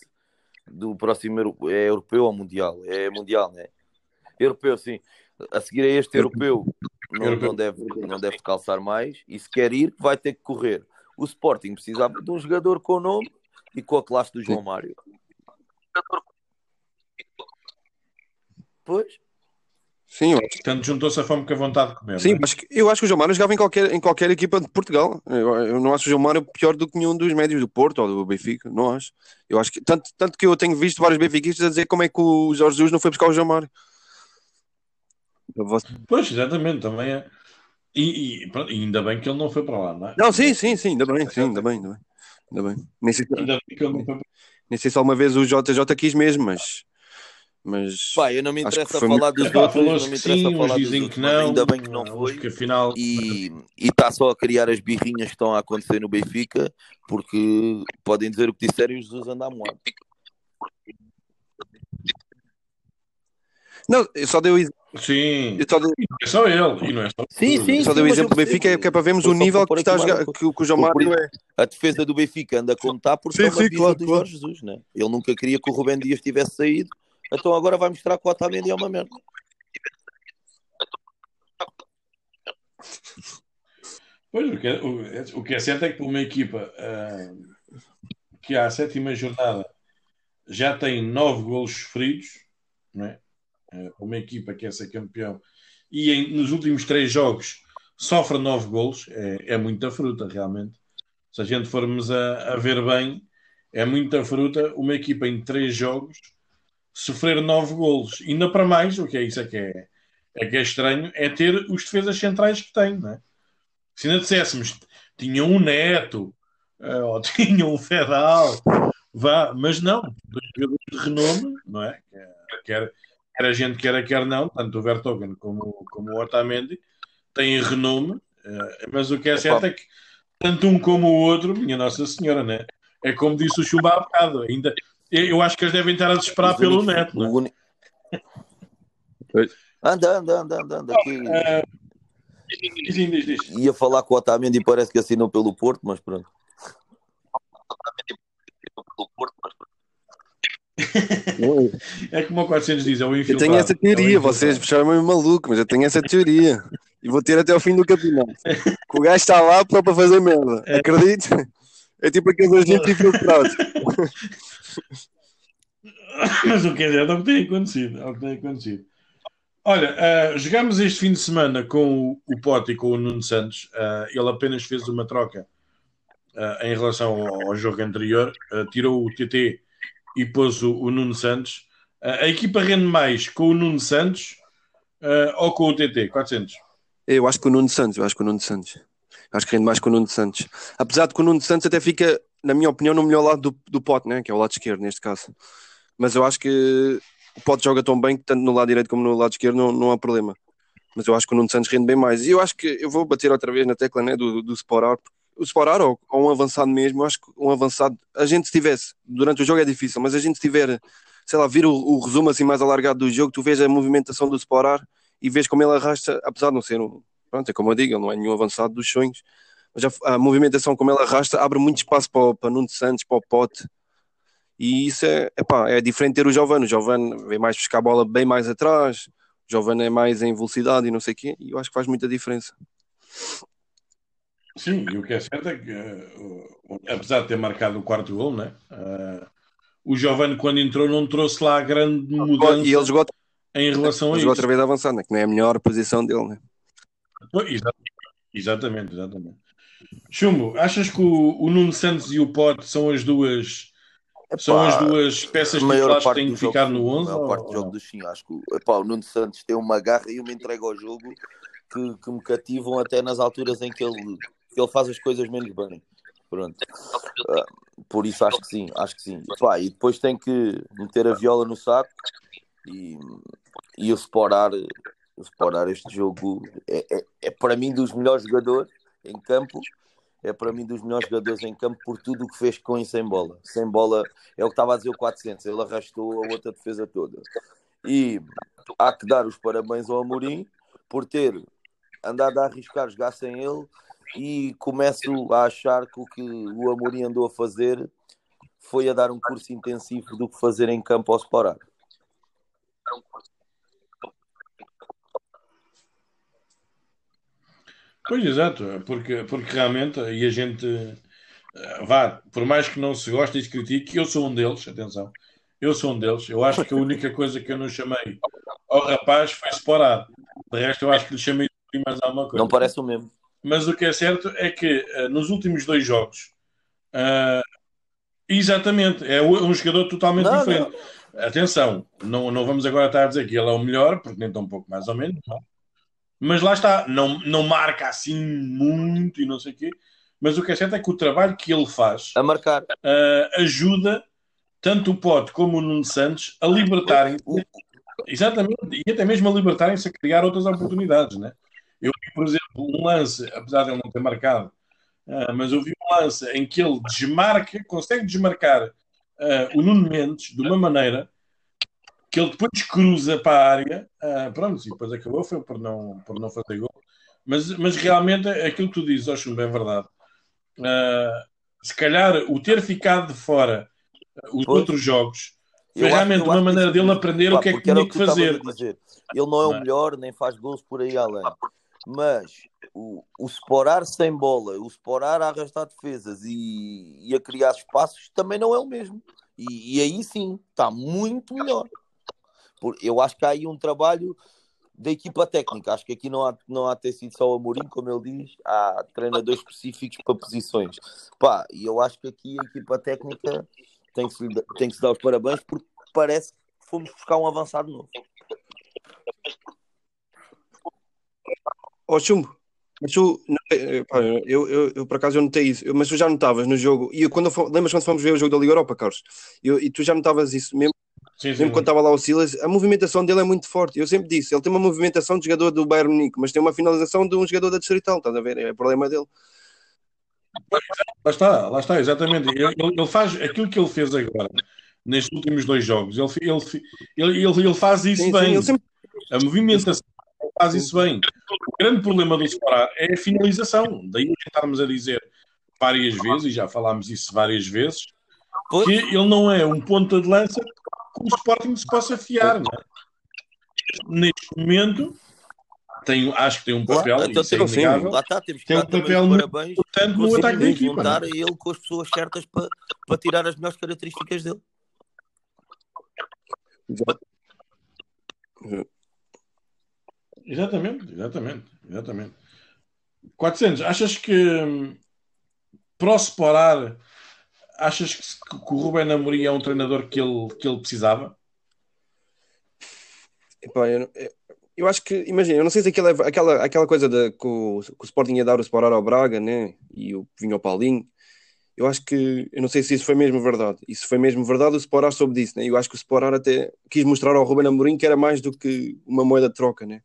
do próximo é europeu ou mundial? É mundial, né? Europeu, sim. A seguir a este europeu não, não, deve, não deve calçar mais e se quer ir, vai ter que correr. O Sporting precisava de um jogador com o nome e com a classe do João Mário. Pois. Sim, Portanto, juntou-se a fome com a vontade de comer. Sim, é? acho que, eu acho que o João Mário jogava em qualquer, em qualquer equipa de Portugal. Eu, eu, não acho o João Mário pior do que nenhum dos médios do Porto ou do Benfica. Não acho. Eu acho que, tanto, tanto que eu tenho visto vários benfiquistas a dizer como é que o Jorge Jesus não foi buscar o João Mário. Vou... Pois, exatamente, também é. E, e, pronto, ainda bem que ele não foi para lá, não é? Não, sim, sim, sim, ainda bem, sim, ainda bem, ainda bem. Ainda bem. Nem sei, ainda bem que ele não foi... Nem sei se alguma vez o JJ quis mesmo, mas mas Pá, eu não me interessa falar muito... dos outros, não me interessa sim, falar dos outros, não, ainda bem que não foi. Que afinal... E está só a criar as birrinhas que estão a acontecer no Benfica, porque podem dizer o que disserem e Jesus anda a moar. Não, eu só dei o exemplo. Sim, eu só dei... não é só ele. E não é só... Sim, sim. Só dei o exemplo do Benfica é, que é para vermos o nível que, está a jogar, que, que o João Mário é. A defesa do Benfica anda a contar por sim, sim, claro, do Jorge Jesus, né? Ele nunca queria que o Rubem Dias tivesse saído então agora vai mostrar que o Otamendi é uma merda. Pois, o que, é, o, que é certo é que para uma equipa uh, que à sétima jornada já tem nove golos sofridos, não é? Uh, uma equipa que é ser campeão e em, nos últimos três jogos sofre nove golos, é, é muita fruta realmente. Se a gente formos a, a ver bem, é muita fruta. Uma equipa em três jogos sofrer nove golos. Ainda para mais, o que é isso é que é, é que é estranho é ter os defesas centrais que tem, é? Se ainda disséssemos tinha um Neto uh, ou tinha um Fedal, vá, mas não, dois jogadores de renome, não é? A gente quer, quer não, tanto o Vertogen como, como o Otamendi têm renome, uh, mas o que é certo é que tanto um como o outro, minha Nossa Senhora, né? É como disse o Chumba há bocado, ainda eu acho que eles devem estar a desesperar pelo neto. Não é? Anda, anda, anda, anda, anda aqui. Uh, diz, diz, diz. Ia falar com o Otamendi e parece que assinou pelo Porto, mas pronto. É como o 400 diz, é o Eu tenho essa teoria, é vocês chamam-me maluco, mas eu tenho essa teoria. E vou ter até o fim do campeonato. o gajo está lá só para fazer merda. É. Acredito? É tipo aqueles agentes infiltrados. Mas o que é certo é o que tem acontecido. É o que tem acontecido. Olha, uh, jogamos este fim de semana com o, o Pote e com o Nuno Santos. Uh, ele apenas fez uma troca uh, em relação ao, ao jogo anterior. tirou o TT e pôs o, o Nuno Santos. a equipa rende mais com o Nuno Santos ou com o TT? 400? Eu acho que o Nuno Santos. Eu acho que o Nuno Santos. Acho que rende mais com o Nuno Santos. Apesar de que o Nuno Santos até fica, na minha opinião, no melhor lado do, do Pote, né? que é o lado esquerdo neste caso. Mas eu acho que o Pote joga tão bem que tanto no lado direito como no lado esquerdo não, não há problema. Mas eu acho que o Nuno Santos rende bem mais. E eu acho que eu vou bater outra vez na tecla né, do, do Sporar. O Sporar, ou, ou um avançado mesmo, acho que um avançado, a gente se tivesse, durante o jogo é difícil, mas a gente tiver, sei lá, vir o, o, resumo assim mais alargado do jogo, tu vês a movimentação do Sporar e vês como ele arrasta, apesar de não ser um, pronto, é como eu digo, ele não é nenhum avançado dos sonhos, mas a, a movimentação como ele arrasta abre muito espaço para, para Nuno Santos, para o Pote, e isso é, epá, é diferente ter o Giovanni. O Giovanni vem mais buscar a bola bem mais atrás, o Giovanni é mais em velocidade e não sei o quê, e eu acho que faz muita diferença. Sim, e o que é certo é que, uh, apesar de ter marcado o quarto gol, né, uh, o Giovanni, quando entrou, não trouxe lá a grande mudança e ele jogou, em relação ele a jogou outra vez avançando, né, que não é a melhor posição dele. Né? Exatamente, exatamente. Chumbo, achas que o, o Nuno Santos e o Pote são as duas Epá, são as duas peças titulares que têm que ficar no 11? A maior parte do jogo do sim, acho que epá, o Nuno Santos tem uma garra e uma entrega ao jogo que, que me cativam até nas alturas em que ele, que ele faz as coisas menos bem. Pronto. Uh, por isso acho que sim, acho que sim. Epá, e depois tem que meter a viola no saco e, e o Sporar este jogo é, é, é para mim dos melhores jogadores em campo é para mim dos melhores jogadores em campo por tudo o que fez com e sem bola. Sem bola é o que estava a dizer o 400, ele arrastou a outra defesa toda. E há que dar os parabéns ao Amorim por ter andado a arriscar jogar sem ele e começo a achar que o que o Amorim andou a fazer foi a dar um curso intensivo do que fazer em campo ao separar. Pois, exato, porque, porque realmente, e a gente, eh, vá, por mais que não se goste e se critique, eu sou um deles, atenção, eu sou um deles. Eu acho que a única coisa que eu não chamei ao rapaz foi separar. De resto, eu acho que lhe chamei de mais alguma coisa. Não parece o mesmo. Mas o que é certo é que uh, nos últimos dois jogos, uh, exatamente, é um jogador totalmente não, diferente. Não. Atenção, não, não vamos agora estar a dizer que ele é o melhor, porque nem tão pouco mais ou menos, não mas lá está, não, não marca assim muito e não sei o quê. Mas o que é certo é que o trabalho que ele faz a marcar uh, ajuda tanto o Pote como o Nuno Santos a libertarem exatamente, e até mesmo a libertarem-se a criar outras oportunidades, né? Eu vi, por exemplo, um lance, apesar de ele não ter marcado, uh, mas eu vi um lance em que ele desmarca, consegue desmarcar uh, o Nuno Mendes de uma maneira que ele depois cruza para a área, uh, pronto, e depois acabou, foi por não, por não fazer gol. Mas, mas realmente aquilo que tu dizes, Chumbo, é verdade. Se calhar o ter ficado de fora os pois. outros jogos foi realmente acho, uma maneira dele aprender pá, o que é que tinha que, fazer. Ele não é o melhor, nem faz gols por aí além. Mas o, o sporar sem bola, o sporar a arrastar defesas e, e a criar espaços também não é o mesmo. E, e aí sim, está muito melhor eu acho que há aí um trabalho da equipa técnica. Acho que aqui não há, não há ter sido só o Amorim, como ele diz, há treinadores específicos para posições. Pá, e eu acho que aqui a equipa técnica tem que, se, tem que se dar os parabéns porque parece que fomos buscar um avançado novo. Ó, Chumbo, mas tu, eh, pá, eu, eu, eu, por acaso eu notei isso, eu- mas tu já notavas no jogo, e eu, quando eu lembras quando fomos ver o jogo da Liga Europa, Carlos? Eu- e tu já notavas isso mesmo, Sim, sim. mesmo quando estava lá o Silas, a movimentação dele é muito forte. Eu sempre disse, ele tem uma movimentação de jogador do Bayern Munique, mas tem uma finalização de um jogador da Distrital, estás a ver? É o problema dele. Lá está, lá está, exatamente. Ele, ele- faz aquilo que ele fez agora, nestes últimos dois jogos. Ele, ele, ele, ele, faz isso Sim, sim, bem. ele sempre A movimentação faz isso bem. O grande problema do Separar é a finalização. Daí estarmos a dizer várias vezes, e já falámos isso várias vezes, Pois. que ele não é um ponta de lança que o Sporting se possa fiar. é? Neste momento, tem, acho que tem um papel, Claro, então isso é Lá está, temos que Tem um papel muito parabéns importante no ataque da equipa. juntar não é? ele com as pessoas certas para, para tirar as melhores características dele. Exatamente, exatamente, exatamente. 400, achas que hum, para o separar, achas que, que o Ruben Amorim é um treinador que ele, que ele precisava? Eu, eu- acho que, imagina, eu não sei se aquela, aquela, aquela coisa de, que, o, que o Sporting ia dar o Sporar ao Braga, né? E o vinho ao Paulinho. Eu acho que, eu não sei se isso foi mesmo verdade. Se foi mesmo verdade, o Sporar soube disso, né? Eu acho que o Sporar até quis mostrar ao Ruben Amorim que era mais do que uma moeda de troca, né?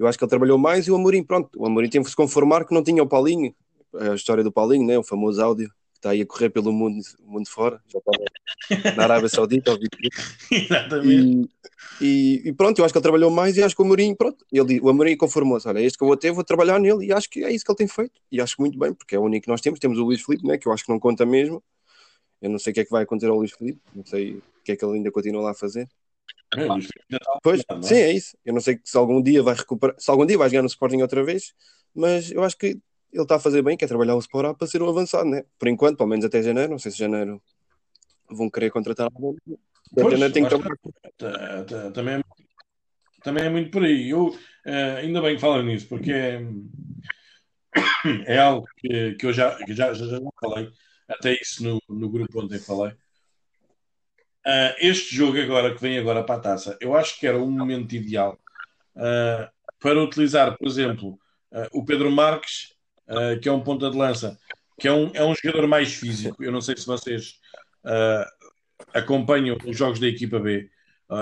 Eu acho que ele trabalhou mais e o Amorim, pronto, o Amorim teve que se conformar que não tinha o Paulinho. A história do Paulinho, né? O famoso áudio que está aí a correr pelo mundo, mundo fora. Já estava na Arábia Saudita, Exatamente. e, e, e pronto, eu acho que ele trabalhou mais e acho que o Amorim, pronto, ele, o Amorim conformou-se, olha, este que eu vou ter, vou trabalhar nele e acho que é isso que ele tem feito. E acho muito bem, porque é o único que nós temos. Temos o Luís Filipe, né, que eu acho que não conta mesmo. Eu não sei o que é que vai acontecer ao Luís Filipe, não sei o que é que ele ainda continua lá a fazer. É, Pois, não é? sim, é isso. Eu não sei se algum dia vai recuperar, se algum dia vai jogar no Sporting outra vez, mas eu acho que ele está a fazer bem, quer trabalhar o Sport para ser um avançado, né? Por enquanto, pelo menos até janeiro, não sei se janeiro vão querer contratar Pois, janeiro tem que trabalhar. Tá- tá- Também é, também é muito por aí. Eu, eh, ainda bem que falam nisso, porque é, é algo que, que eu já, que já, já, já falei, até isso no, no grupo ontem falei. Ah, este jogo agora, que vem agora para a taça, eu acho que era um momento ideal ah, para utilizar, por exemplo, ah, o Pedro Marques, que é um ponta de lança, que é um, é um jogador mais físico. Eu não sei se vocês acompanham os jogos da equipa B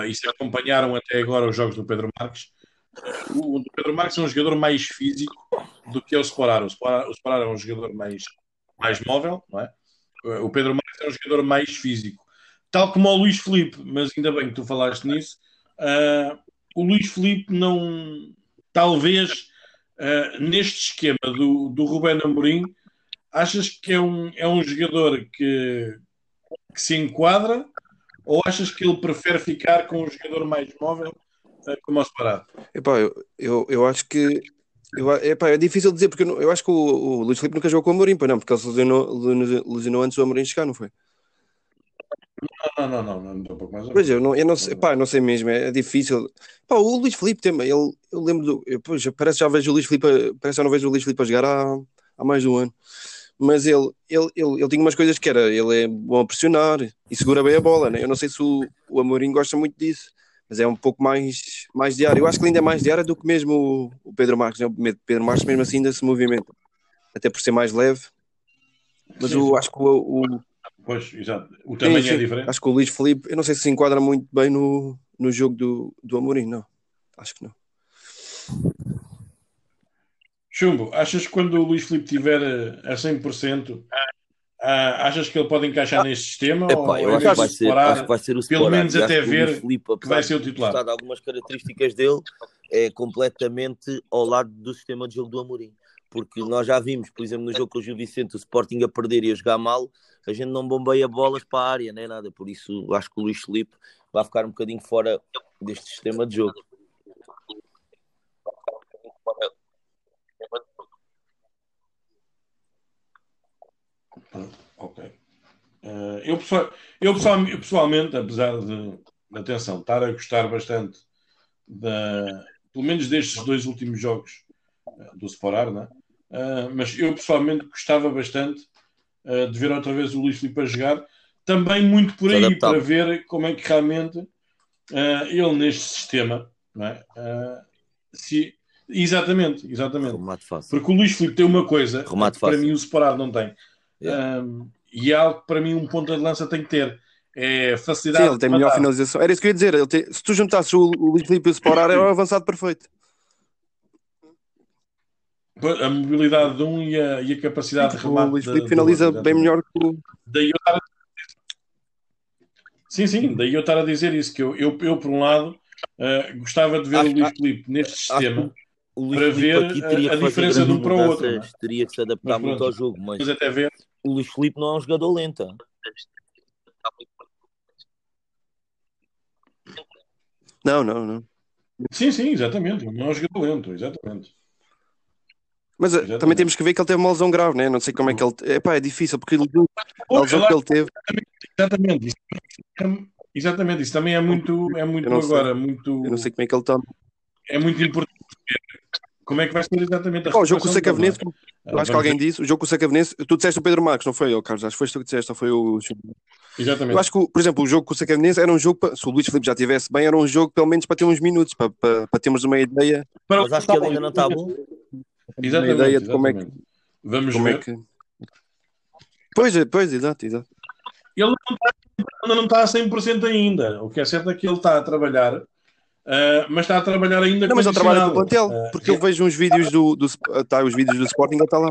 e se acompanharam até agora os jogos do Pedro Marques. O, Pedro Marques é um jogador mais físico do que o Sporar. O Sporar é um jogador mais, mais móvel, não é? O Pedro Marques é um jogador mais físico. Tal como o Luís Felipe, mas ainda bem que tu falaste nisso. ah, o Luís Felipe não. Talvez ah, neste esquema do, do Rubén Amorim, achas que é um, é um jogador que, que se enquadra ou achas que ele prefere ficar com um jogador mais móvel ah, como o Separado? Epá, eu, eu, eu acho que eu, epá, é difícil dizer, porque eu, não- eu acho que o, o Luís Filipe nunca jogou com o Amorim, pois não, porque ele se lesionou- lesionou antes do Amorim chegar, não foi? Não, não, não, não, não, pouco mais Pois eu não, eu não sei, pá, não sei mesmo, é, é difícil. Pá, o Luís Filipe tem, ele, eu lembro do, eu, pois, parece que já vejo o Luís Filipe, parece que já não vejo o Luís Filipe a jogar há, há mais de um ano. Mas ele, ele, ele, ele tinha umas coisas que era, ele é bom a pressionar e segura bem a bola, né? Eu não sei se o, o Amorim gosta muito disso, mas é um pouco mais, mais diário. Eu acho que ele ainda é mais diário do que mesmo o, o Pedro Marques, né? O Pedro Marques mesmo assim ainda se movimenta, até por ser mais leve. Mas o, sim. acho que o, o, Pois, exato. O tamanho Sim, é sim. diferente. Acho que o Luís Felipe, eu não sei se se enquadra muito bem no, no jogo do, do Amorim, não. Acho que não. Chumbo, achas que quando o Luís Filipe estiver a a 100%, ah, achas que ele pode encaixar neste sistema? Epá, ou eu é acho que, vai ser, acho que vai ser o pelo Sporar. menos até ver Luís Filipe, que vai ser o titular. de algumas características dele, é completamente ao lado do sistema de jogo do Amorim. Porque nós já vimos, por exemplo, no jogo com o Gil Vicente, o Sporting a perder e a jogar mal, a gente não bombeia bolas para a área, nem nada. Por isso, acho que o Luís Felipe vai ficar um bocadinho fora deste sistema de jogo. Ok. Ah, eu, pessoal- eu, pessoal- eu pessoalmente, apesar de, atenção, estar a gostar bastante da, pelo menos destes dois últimos jogos ah, do Sporar, né? Ah, mas eu pessoalmente gostava bastante ah, de ver outra vez o Luís Filipe a jogar, também muito por aí, adaptar. para ver como é que realmente ah, ele neste sistema, não é? Se, Exatamente, exatamente. Porque o Luís Filipe tem uma coisa que para mim o separado não tem. Yeah. Um, e é algo que para mim um ponta de lança tem que ter. É Sim, facilidade ele tem melhor finalização. Era isso que eu ia dizer. Ele tem- Se tu juntasses o, Luís Filipe e o Sporar, era o avançado perfeito. A mobilidade de um e a, e a capacidade de o remate. Luís de- Filipe do finaliza bem melhor que o. Daí eu estar a... Sim, sim, daí eu estar a dizer isso, que eu, eu, eu por um lado, eh, gostava de ver Acho- o Luís Filipe neste sistema, O Luís para Filipe ver aqui a- teria a diferença de um para o outro, é? teria que se adaptar Mas muito ao jogo, mas mas até ver. o Luís Filipe não é um jogador lento. Não, não, não. Sim, sim, exatamente. Não é um jogador lento, exatamente. Mas eh, Exatamente. também temos que ver que ele teve uma lesão grave, né? Não sei como é que ele. Epá, é difícil, porque ele- a lesão que ele teve. Exatamente, isso, exatamente, isso também é muito, é muito Eu não sei. agora, muito, Eu não sei como é que ele está. é muito importante ver como é que vai ser exatamente a Pá, o jogo com o Sacavenense, é? acho que alguém ver. disse, o jogo com o Sacavenense, tu disseste o Pedro Marcos, não foi eu, Carlos? Acho que foste tu que disseste, não foi o. Exatamente. Eu acho que, por exemplo, o jogo com o Sacavenense era um jogo, para, se o Luís Filipe já estivesse bem, era um jogo pelo menos para ter uns minutos, para, para, para termos uma ideia, Mas acho que ele ainda não está bom. Uma Exatamente, ideia de como é que. Vamos Como ver. é que... Pois, é, pois, exato, exato. Ele não está, ainda não está a 100% ainda. O que é certo é que ele está a trabalhar, ah, mas está a trabalhar ainda Não, mas ele trabalha com o plantel, Ah, porque eu vejo uns vídeos do, do tá, os vídeos do Sporting, ele está lá.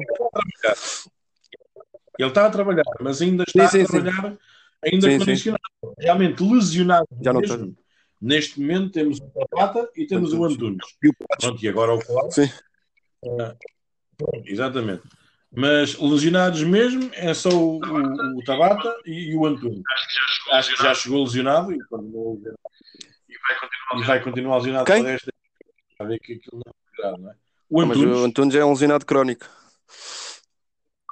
Ele está a trabalhar, mas ainda está Sim, sim, a sim. trabalhar ainda Sim, sim. condicionado. Realmente lesionado Já não mesmo. Neste momento temos o Zapata e temos o Antunes. E o Pronto, e agora o Colau. Ah, exatamente. Mas lesionados mesmo é só o, o, o Tabata e, e o Antunes. Acho que já chegou lesionado e continua lesionado. E vai continuar lesionado Quem? para esta. A ver que aquilo não é grave, não é? O Ah, mas Antunes. o Antunes é um lesionado crónico.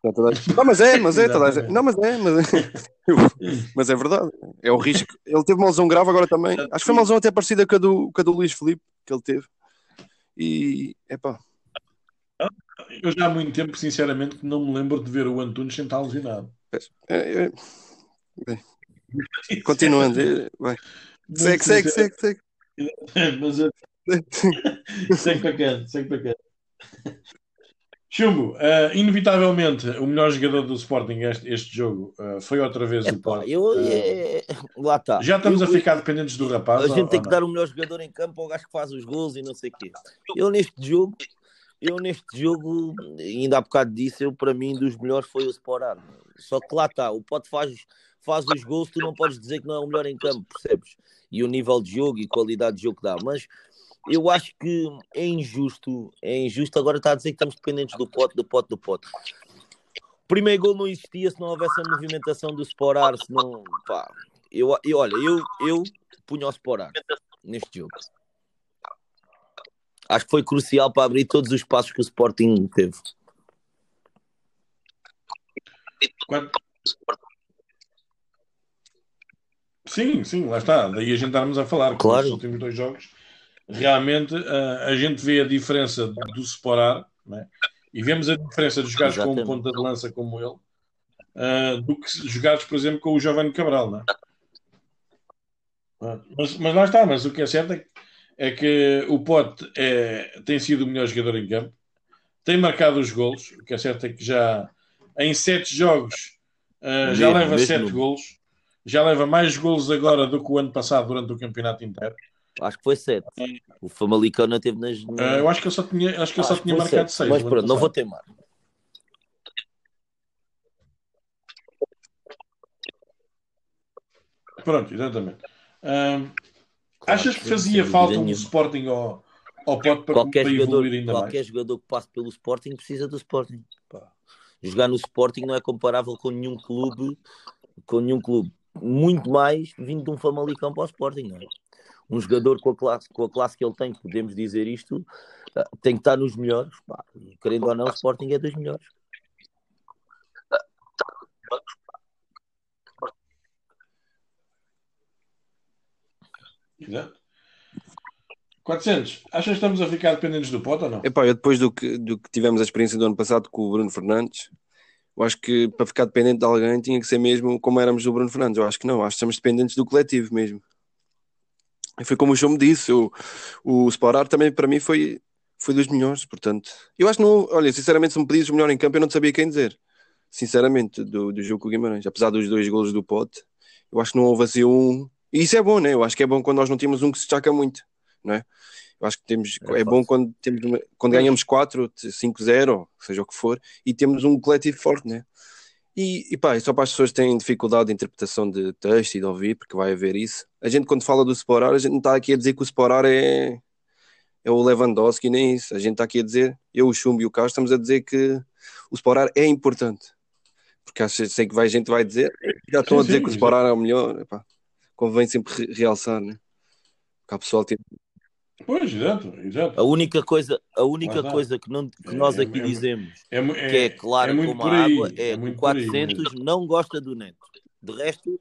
Já Não, mas é, mas é, toda a gente- não, mas é, mas é. Mas é verdade, é o risco. Ele teve uma lesão grave agora também. Acho que foi uma lesão até parecida com a do, com a do Luís Felipe que ele teve. E, epá, Eu já há muito tempo, sinceramente, que não me lembro de ver o Antunes sem estar lesionado. é- é- bem, continuando, é, vai. Segue, segue, segue, segue. Mas eu... segue para cá, segue para cá. Chumbo, eh, inevitavelmente o melhor jogador do Sporting este, este jogo eh, foi outra vez o Epá, Pote. eu, Eh, é- lá está. já estamos Eu- a ficar dependentes do rapaz. A ou- gente tem ou que não? dar o melhor jogador em campo ao gajo que faz os gols e não sei o quê. Eu neste jogo, eu neste jogo, ainda há bocado disse, eu para mim dos melhores foi o Sporar. Só que lá está, o Pote faz, faz os gols, tu não podes dizer que não é o melhor em campo, percebes? E o nível de jogo e qualidade de jogo que dá, mas eu acho que é injusto, é injusto agora está a dizer que estamos dependentes do Pote, do Pote, do Pote. O primeiro gol não existia se não houvesse a movimentação do Sporar, se não, pá, eu, eu, olha, eu, eu punha o Sporar neste jogo. Acho que foi crucial para abrir todos os passos que o Sporting teve. Sim, sim, lá está. Daí a gente estarmos a falar. Claro. Nos últimos dois jogos, realmente eh, a gente vê a diferença do Sporar né? e vemos a diferença de jogares com um ponta de lança como ele eh, do que jogares, por exemplo, com o Giovanni Cabral. É? Ah, Mas, mas lá está. Mas o que é certo é que, é que o Pote é, tem sido o melhor jogador em campo, tem marcado os golos. O que é certo é que já em sete jogos eh, já Mesmo, leva mesmo sete golos. Já leva mais golos agora do que o ano passado durante o campeonato inteiro. Acho que foi 7. O Famalicão não teve nas. Ah, eu acho que ele só tinha, acho que ele só Acho que tinha marcado sete. seis. Mas pronto, não vou passado. teimar. Pronto, exatamente. Claro achas que fazia falta um. Sporting ao, ao Pote para, Qualquer para jogador, evoluir ainda qualquer mais? jogador que passe pelo Sporting precisa do Sporting. Pá. Jogar no Sporting não é comparável com nenhum clube, com nenhum clube. Muito mais vindo de um Famalicão para o Sporting, não é? Um jogador com a classe, com a classe que ele tem, podemos dizer isto, ah, tem que estar nos melhores. Pá. Querendo ou não, o Sporting é dos melhores. Exato. 400. Achas que estamos a ficar dependentes do Pote ou não? Epá, eu depois do que, do que tivemos a experiência do ano passado com o Bruno Fernandes, eu acho que para ficar dependente de alguém tinha que ser mesmo como éramos do Bruno Fernandes. Eu acho que não, acho que estamos dependentes do coletivo mesmo. E foi como o João me disse, o, o Sporar também para mim foi, foi dos melhores, portanto. Eu acho que não. Olha, sinceramente, se me pedires o melhor em campo, eu não sabia quem dizer. Sinceramente, do, do jogo com o Guimarães. Apesar dos dois golos do pote, eu acho que não houve assim um. E isso é bom, né? Eu acho que é bom quando nós não temos um que se destaca muito, não é? Eu acho que temos, é, é bom quando, temos uma, quando ganhamos 4, 5-0, seja o que for, e temos um coletivo forte, né? E, e pá, só para as pessoas que têm dificuldade de interpretação de texto e de ouvir, porque vai haver isso. A gente, quando fala do Sporar, a gente não está aqui a dizer que o Sporar é, é o Lewandowski, nem isso. A gente está aqui a dizer, eu, o Chumbo e o Carlos, estamos a dizer que o Sporar é importante. Porque acho, sei que vai, a gente vai dizer, já estão sim, a dizer sim, que o Sporar é o melhor. Epá, convém sempre realçar, né? Porque a pessoa tem Pois, exato, exato. A única coisa, a única coisa que, não, que nós é, aqui é, dizemos é, é, que é claro é como a água é, é o 400 aí, não gosta do Neto. De resto,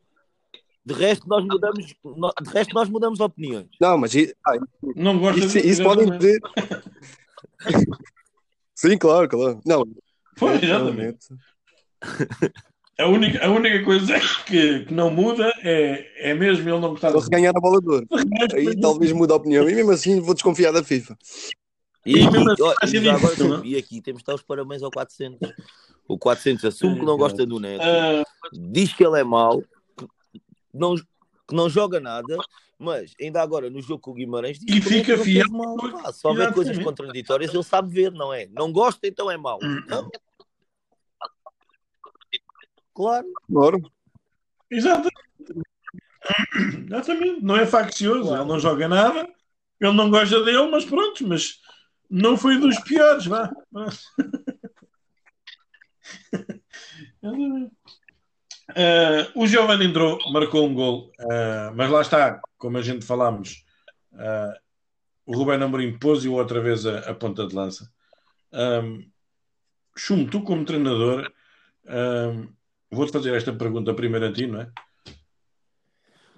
de resto nós mudamos, de resto nós mudamos opiniões. Não, mas ah, não gosta isso, isso podem dizer. Sim, claro, claro. Não. Pois, exatamente. A única, a única coisa que, que não muda é, é mesmo ele não gostar de ganhar a bola de ouro. Aí talvez mude a opinião. E mesmo assim vou desconfiar da FIFA. E, e, mesmo assim, e, agora, e aqui temos de dar os parabéns ao 400. O 400 assume que não gosta do Neto, uh... diz que ele é mau, que não, que não joga nada, mas ainda agora no jogo com o Guimarães diz e que fica fiel. Mal, pá, só vê coisas contraditórias, ele sabe ver, não é? Não gosta, então é mau. Hum. Não? Claro. Claro. Exato. Exatamente. Não é faccioso. Claro. Ele não joga nada. Ele não gosta dele, mas pronto. Mas não foi dos piores. Vá. Uh, o Giovanni entrou, marcou um gol, uh, mas lá está, como a gente falámos, uh, o Rubén Amorim pôs-o outra vez a, a, ponta de lança. Um, Chum, tu como treinador, um, Vou-te fazer esta pergunta primeiro a ti, não é?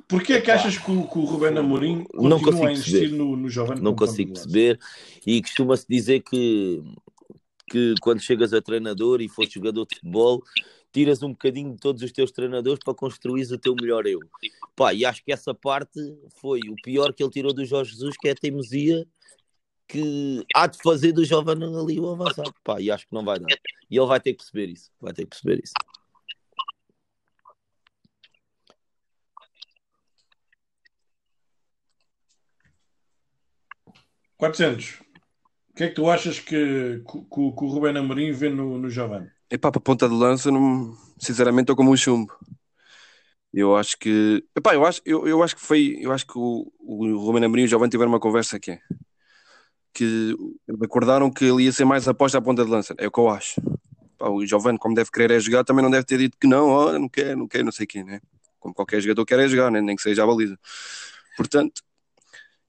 Porquê é que achas que o, que o Rubén Amorim continua a investir no, no jovem? Não consigo perceber. E costuma-se dizer que, que quando chegas a treinador e fores jogador de futebol, tiras um bocadinho de todos os teus treinadores para construir o teu melhor eu. Pá, e acho que essa parte foi o pior que ele tirou do Jorge Jesus, que é a teimosia que há de fazer do jovem ali o avançado. Pá, e acho que não vai dar. E ele vai ter que perceber isso. Vai ter que perceber isso. 400. O que é que tu achas que, que, que o Rubén Amorim vê no, no Giovanni? Epá, para ponta de lança, não, sinceramente, estou como um chumbo. Eu acho que. Epá, eu acho, eu, eu acho que foi. Eu acho que o, o Rubén Amorim e o Giovanni tiveram uma conversa é. Que acordaram que ele ia ser mais aposta à ponta de lança. É o que eu acho. Epá, o Giovanni, como deve querer é jogar, também não deve ter dito que não, oh, não quer, não quer, não sei quê, né? Como qualquer jogador quer é jogar, né? nem que seja a baliza. Portanto,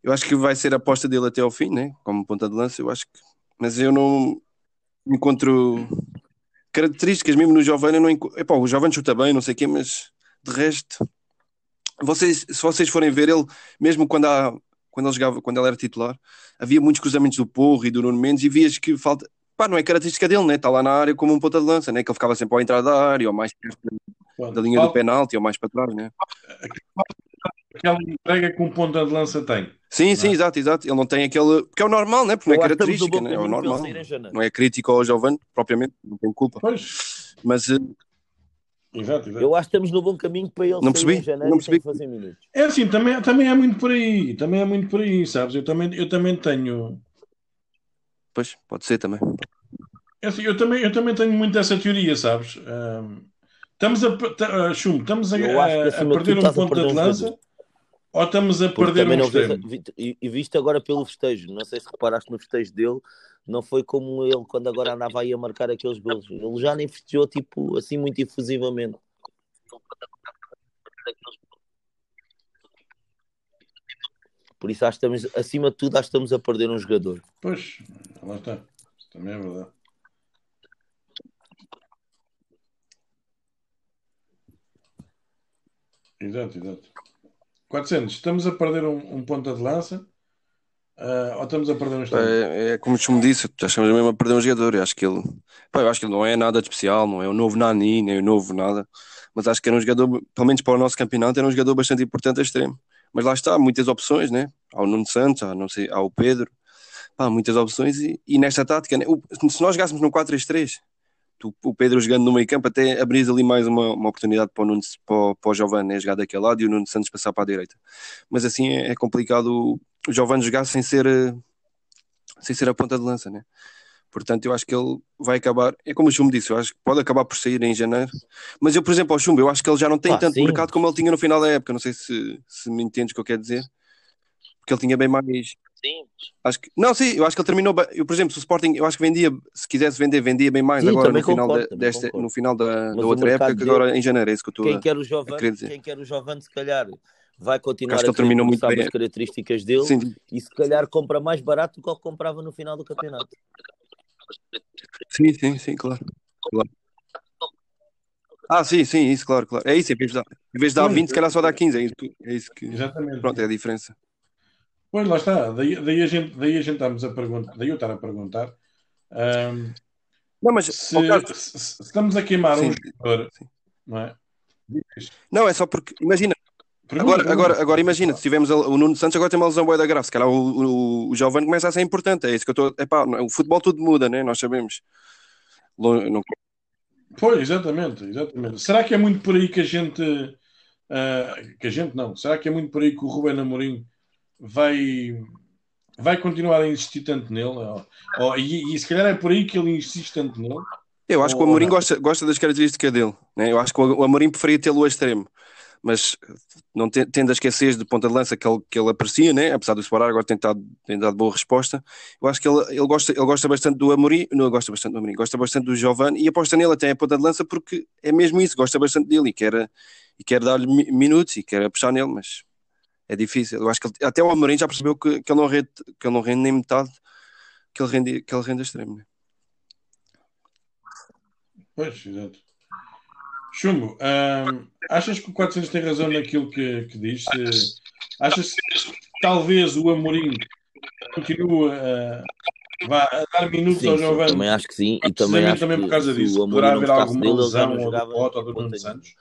eu acho que vai ser a aposta dele até ao fim, né? Como ponta de lança, eu acho que. Mas eu não encontro características mesmo no Giovanni. Não encontro... Epá, o Giovanni chuta bem, não sei o quê, mas de resto, vocês, se vocês forem ver ele, mesmo quando, há, quando, ele jogava, quando ele era titular, havia muitos cruzamentos do Porro e do Nuno Mendes e vias que falta. Pá, não é característica dele, né? Está lá na área como um ponta de lança, né? Que ele ficava sempre à entrada da área, ou mais perto da linha do penalti, ou mais para trás, né? Aquela entrega que um ponta de lança tem. Sim, sim, é? exato, exato. Ele não tem aquele. Porque é o normal, né? Porque não é característica, né? é o normal. Não é crítico ao Giovanni, propriamente, não tem culpa. Pois. Mas. Uh... Exato, exato. Eu acho que estamos no bom caminho para ele não percebi, janeiro não percebi. fazer minutos. É assim, também, também é muito por aí. Também é muito por aí, sabes? Eu também, eu também tenho. Pois, pode ser também. É assim, eu, também, eu também tenho muito essa teoria, sabes? Um, estamos a, uh, chum, estamos a, a, a perder um ponto de lança. Ou estamos a Porque perder um extremo? e, e visto agora pelo festejo, não sei se reparaste no festejo dele, não foi como ele quando agora andava aí a marcar aqueles gols. Ele já nem festejou tipo assim muito efusivamente. Por isso acho que estamos, acima de tudo, acho que estamos a perder um jogador. Pois, lá está. Isso também é verdade. Exato, exato. 400, estamos a perder um, um ponta de lança uh, ou estamos a perder um extremo? É, é como me disse, já estamos mesmo a perder um jogador. Eu acho que ele, pá, eu acho que ele não é nada de especial, não é o novo Nani, nem o novo nada, mas acho que era um jogador, pelo menos para o nosso campeonato, era um jogador bastante importante a extremo. Mas lá está, muitas opções, né? Há o Nuno Santos, há, não sei, há o Pedro, pá, muitas opções e, e nesta tática, né? o, se nós jogássemos no 4-3-3, o Pedro jogando no meio campo até abrir ali mais uma, uma oportunidade para o, Nuno, para, para o Giovanni né, jogar daquele lado e o Nuno Santos passar para a direita. Mas assim é, é complicado o, o Giovanni jogar sem ser, eh, sem ser a ponta de lança, né? Portanto, eu acho que ele vai acabar. É como o Chumbo disse, eu acho que pode acabar por sair em janeiro. Mas eu, por exemplo, ao Chumbo, eu acho que ele já não tem ah, tanto sim. mercado como ele tinha no final da época. Não sei se, se me entendes o que eu quero dizer. Porque ele tinha bem mais. Sim. Acho que, não, sim, eu acho que ele terminou. Eu, por exemplo, se o Sporting, eu acho que vendia, se quisesse vender, vendia bem mais sim, agora no final, de, desta, no final da, da outra época que agora em janeiro. É isso que eu estou quem a, quer o jovem, Quem quer o jovem, se calhar vai continuar acho que ele terminou muito bem. as características dele sim. e se calhar compra mais barato do que ele comprava no final do campeonato. Sim, sim, sim, claro. claro. Ah, sim, sim, isso, claro, claro. É isso, em vez de dar, em vez de dar 20, se calhar só dá 15. É isso, é isso que. Exatamente. Pronto, é a diferença. Pois lá está, daí, daí, a, gente, daí a gente estamos a perguntar, daí eu estar a perguntar. Um, não, mas se, caso... se, se, estamos a queimar sim, um jogador, sim. não é? Não, é só porque, imagina, Pergunta, agora, agora, agora imagina, se tivemos o Nuno Santos, agora tem uma lesão boa da grave, se calhar o, o, o Giovanni começa a ser importante, é isso que eu estou. Epá, o futebol tudo muda, né? Nós sabemos. Não... Pois, exatamente, exatamente. Será que é muito por aí que a gente. Uh, que a gente não. Será que é muito por aí que o Rubén Amorim vai, vai continuar a insistir tanto nele? Ou, ou, e, e se calhar é por aí que ele insiste tanto nele? Eu acho que o Amorim gosta, gosta das características dele. Né? Eu acho que o Amorim preferia tê-lo ao extremo mas não tendo a esquecer de ponta de lança que ele, que ele aprecia, né? apesar do Sporar agora tem dado, tem dado boa resposta, eu acho que ele, ele, gosta, ele gosta bastante do Amorim, não gosta bastante do Amorim, gosta bastante do Giovanni e aposta nele até a ponta de lança porque é mesmo isso, gosta bastante dele e quer, e quer dar-lhe minutos e quer apostar nele, mas é difícil. Eu acho que ele, até o Amorim já percebeu que, que, ele não rende, que ele não rende nem metade que ele rende, que ele rende a extremo. Né? Pois, exato. Chumbo, hum, achas que o 400 tem razão naquilo que, que diz? Achas que talvez o Amorim continue a, a dar minutos sim, ao Giovanni? Também acho que sim. E também, acho também por causa disso. Poderá haver alguma dele, lesão ou do Pote ou do Nuno Santos?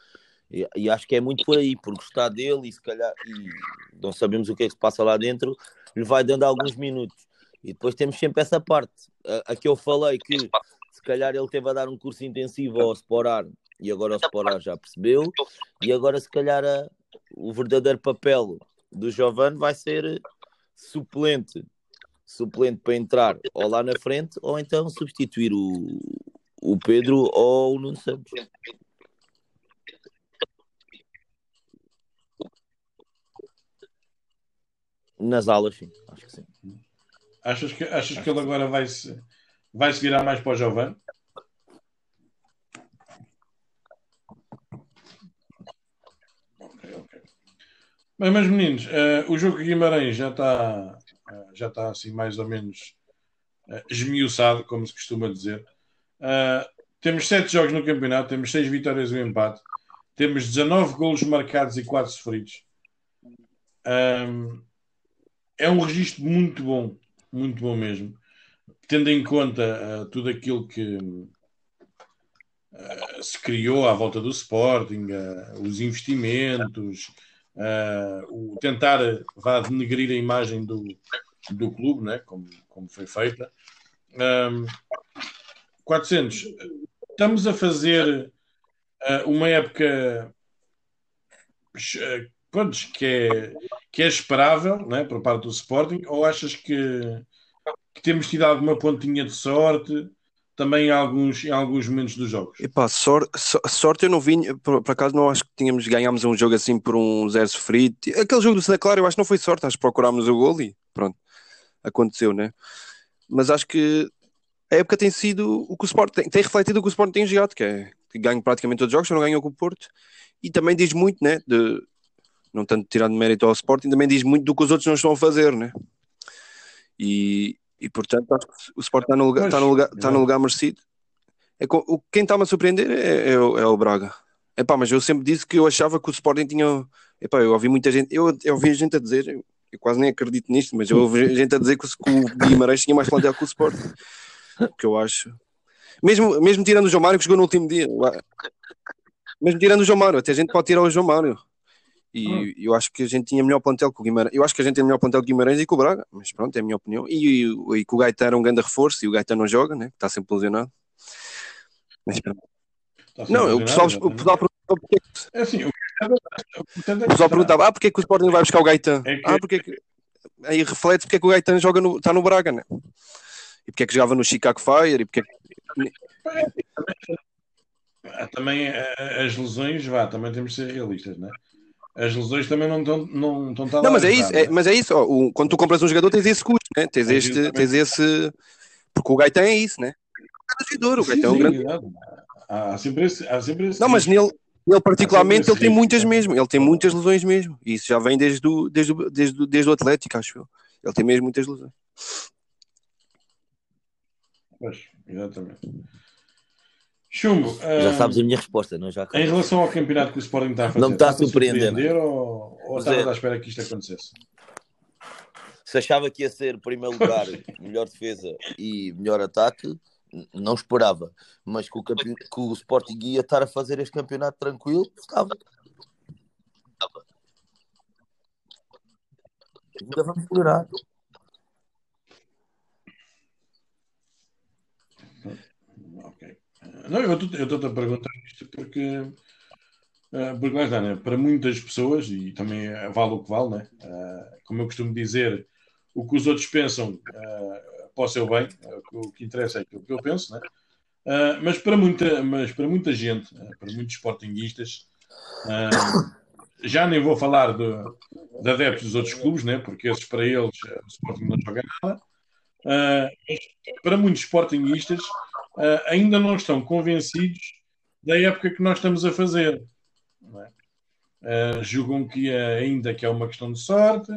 E, e, acho que é muito por aí, por gostar dele e se calhar e não sabemos o que é que se passa lá dentro, lhe vai dando alguns minutos. E depois temos sempre essa parte. A, a que eu falei que se calhar ele teve a dar um curso intensivo ao Sporar e agora o Sporá já percebeu, e agora se calhar a, o verdadeiro papel do Giovanni vai ser suplente, suplente para entrar ou lá na frente, ou então substituir o, o Pedro ou o Nuno Santos. Nas alas, sim, acho que sim. Achas que, achas que ele agora vai se, vai se virar mais para o Giovanni? Bem, mas meninos, uh, o jogo de Guimarães já está uh, já está assim mais ou menos uh, esmiuçado, como se costuma dizer. Uh, temos sete jogos no campeonato, temos seis vitórias e um empate, temos 19 golos marcados e 4 sofridos. Um, é um registro muito bom, muito bom mesmo, tendo em conta tudo aquilo que se criou à volta do Sporting, os investimentos uh, o tentar vá denegrir a imagem do, do clube, né? como, como foi feita. Um, 400, estamos a fazer uh, uma época uh, que, é, que é esperável né, por parte do Sporting, ou achas que, que temos tido alguma pontinha de sorte? também em alguns, em alguns momentos dos jogos. Epá, sorte, sorte eu não vi, por, por, acaso não acho que tínhamos, ganhámos um jogo assim por um zero sofrido. Aquele jogo do Santa Clara eu acho que não foi sorte, acho que procurámos o gol e pronto, aconteceu, né? Mas acho que a época tem sido o que o Sport tem, tem refletido o que o Sport tem jogado, que é que ganho praticamente todos os jogos, só não ganhou com o Porto, e também diz muito, né? De, não tanto tirando mérito ao Sporting, também diz muito do que os outros não estão a fazer, né? E, e portanto, acho que o Sport está no lugar, está no lugar, está no lugar merecido. É, o, quem está-me a surpreender é, é, o, é o Braga. Epá, mas eu sempre disse que eu achava que o Sporting tinha. Epá, eu ouvi muita gente, eu, eu ouvi gente a dizer, eu, eu quase nem acredito nisto, mas eu ouvi gente a dizer que, que o Guimarães tinha mais plantel que o Sporting. O que eu acho. Mesmo, mesmo tirando o João Mário que jogou no último dia. Mesmo tirando o João Mário, até a gente pode tirar o João Mário. E hum. eu acho que a gente tinha melhor plantel que o Guimarães. Eu acho que a gente tem melhor plantel que o Guimarães e que o Braga, mas pronto, é a minha opinião. E, e, e que o Gaeta era um grande reforço e o Gaeta não joga, né? Está sempre lesionado. Mas pronto. Não, o pessoal, o pessoal perguntava porque é assim, o, o pessoal perguntava, ah, porque é que o Sporting vai buscar o Gaetan? É que... Ah, porque é que... Aí reflete porque é que o Gaetan joga no, está no Braga, né? E porque é que jogava no Chicago Fire e porque é que... Também as lesões, vá, também temos de ser realistas, né? As lesões também não estão não estão Não, mas é isso, é, mas é isso. Ó, o, quando tu compras um jogador, tens esse custo, né? Tens, é este, tens esse. Porque o Gaetan é isso, né? É jogador, o Gaetan é um grande. Há sempre esse, há sempre esse não, mas nele, ele particularmente ele tem muitas mesmo, ele tem muitas lesões mesmo. E isso já vem desde o, desde o, desde o, desde o Atlético, acho eu. Ele tem mesmo muitas lesões. Pois, exatamente. Chumbo. Já um, sabes a minha resposta, não é? Já em relação ao campeonato que o Sporting está a fazer, não me está a surpreender, surpreender ou, ou estavas à espera que isto acontecesse? Se achava que ia ser, primeiro lugar, melhor defesa e melhor ataque, não esperava. Mas que o, campe... que o Sporting ia estar a fazer este campeonato tranquilo, estava. Ainda vamos melhorar. Não, eu estou a perguntar isto porque, eh, porque lá né? para muitas pessoas, e também vale o que vale, né? Uh, como eu costumo dizer, o que os outros pensam uh, para o bem, o que interessa é aquilo que eu penso, né? Mas, para muita, mas para muita gente, para muitos sportinguistas, já nem vou falar de, de, adeptos dos outros clubes, né? porque esses para eles o Sporting não joga nada, para muitos sportinguistas uh, ainda não estão convencidos da época que nós estamos a fazer. É? Uh, julgam que é, ainda que é uma questão de sorte,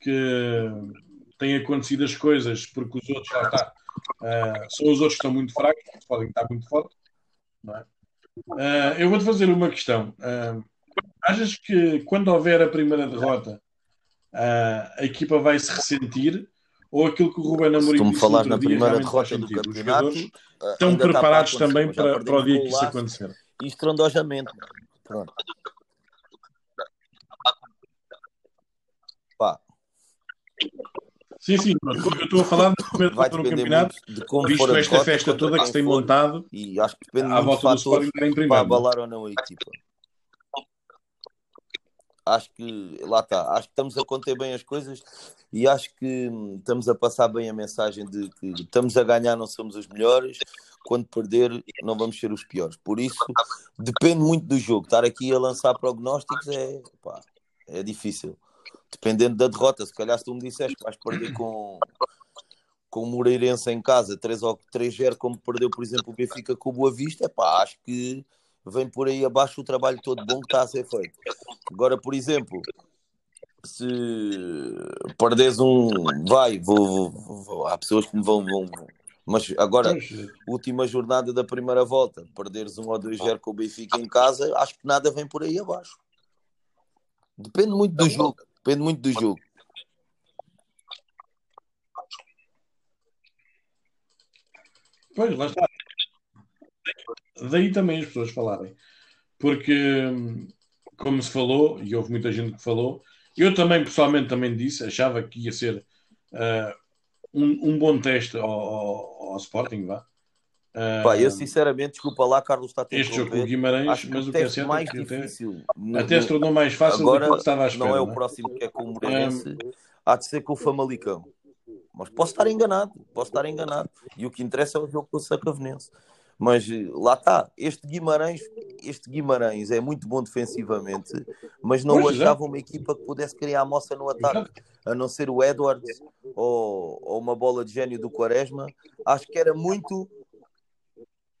que têm acontecido as coisas porque os outros já está, uh, são os outros que estão muito fracos, podem estar muito fortes. É? eu vou-te fazer uma questão. achas que quando houver a primeira derrota, a equipa vai se ressentir ou aquilo que o Ruben Amorim disse falar na primeira derrota do campeonato, eh, estão preparados também para, para, o dia que isso acontecer. E estrondosamente. Pronto. Pá. Sim, sim, eu estou a falar do primeiro no campeonato, visto esta festa toda que se tem montado e acho que depende à volta do Sporting para abalar ou não a equipa acho que lá está, acho que estamos a conter bem as coisas e acho que hum, estamos a passar bem a mensagem de que estamos a ganhar, não somos os melhores, quando perder, não vamos ser os piores. Por isso, depende muito do jogo. Estar aqui a lançar prognósticos é, pá, é difícil. Dependendo da derrota, se calhar se tu me disseste que vais perder com, com o Moreirense em casa 3 ou 3-0, como perdeu, por exemplo, o Benfica com o Boa Vista, pá, acho que vem por aí abaixo o trabalho todo bom que está a ser feito. Agora, por exemplo, se perdes um. Vai, vou, vou, vou, há pessoas que me vão, vão. Mas agora, última jornada da primeira volta, perderes um ou dois zero com o Benfica em casa, acho que nada vem por aí abaixo. Depende muito do jogo. Depende muito do jogo. Pois, lá está. Daí também as pessoas falarem. Porque, como se falou, e houve muita gente que falou, eu também, pessoalmente, também disse, achava que ia ser uh, um, um, bom teste ao, ao, ao Sporting, vá. Uh, Pá, eu sinceramente, desculpa lá, Carlos está a ter Este jogo com o Guimarães, mas o que é certo mais é que difícil, até, até se tornou mais fácil agora, do que estava à espera. Não é o é? próximo que é com o Moreirense, um, há de ser com o Famalicão. Mas posso estar enganado, posso estar enganado. E o que interessa é o jogo com o Sacavenense. Mas eh, lá está, este Guimarães, este Guimarães é muito bom defensivamente, mas não pois achava é. uma equipa que pudesse criar a moça no ataque, a não ser o Edwards ou, ou uma bola de gênio do Quaresma. Acho que era muito.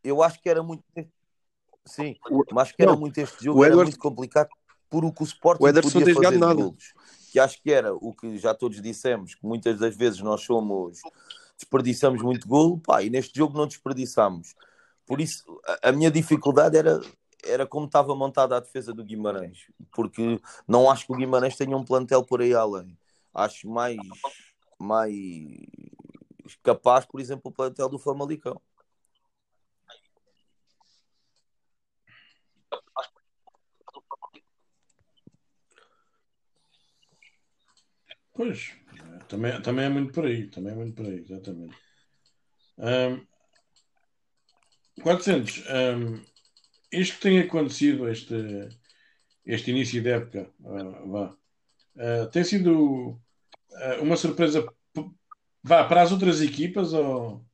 Eu acho que era muito. Sim, mas acho que era não, muito este jogo, era muito complicado por o que o Sporting o podia fazer nada. Golos, que acho que era o que já todos dissemos, que muitas das vezes nós somos desperdiçamos muito golo, pá, e neste jogo não desperdiçamos. Por isso, a, minha dificuldade era, era como estava montada a defesa do Guimarães, porque não acho que o Guimarães tenha um plantel por aí além. Acho mais, mais capaz, por exemplo, o plantel do Famalicão. Pois, também, também é muito por aí, também é muito por aí, exatamente. Um, 400, um, isto que tem acontecido, este, este início de época, uh, vá, uh, tem sido uh, uma surpresa vá, para as outras equipas ou,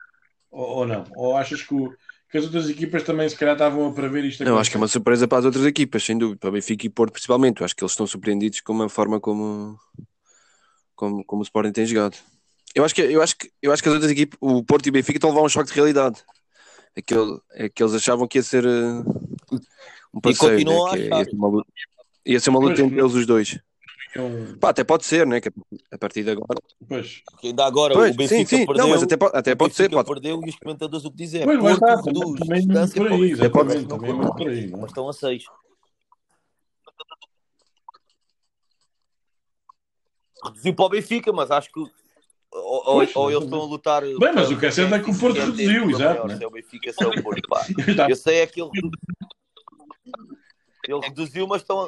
ou, ou não? Ou achas que, o, que, as outras equipas também se calhar estavam a prever isto? Não, acho que é uma surpresa para as outras equipas, sem dúvida, para Benfica e Porto principalmente. Acho que eles estão surpreendidos com a forma como, como, como o Sporting tem jogado. Eu acho que, eu acho que, eu acho que as outras equipes, o Porto e o Benfica, estão a levar um choque de realidade. É que, é que eles achavam que ia ser uh, um passeio, e continuam né? a achar. ia, ser uma luta, ia ser uma luta Pois, entre eles os dois. Um, Pá, até pode ser, né? Que a partir de agora. pois, Porque ainda agora Pois, o Benfica sim, sim. perdeu. Não, mas até, po- até pode ser. Pode. perdeu e os comentadores o que dizem é pois Porto está, reduz também é distância por aí, Benfica, exatamente, não também é muito conta. por aí. Não é? Mas estão a seis. Reduziu para o Benfica, mas acho que ou, ou- Pois, ou eles estão a lutar. Bem, mas o que é certo é que o Porto reduziu, exato, né? Se é o Benfica, se é o Porto. Pá. Tá. Eu sei é que ele, ele reduziu, mas estão,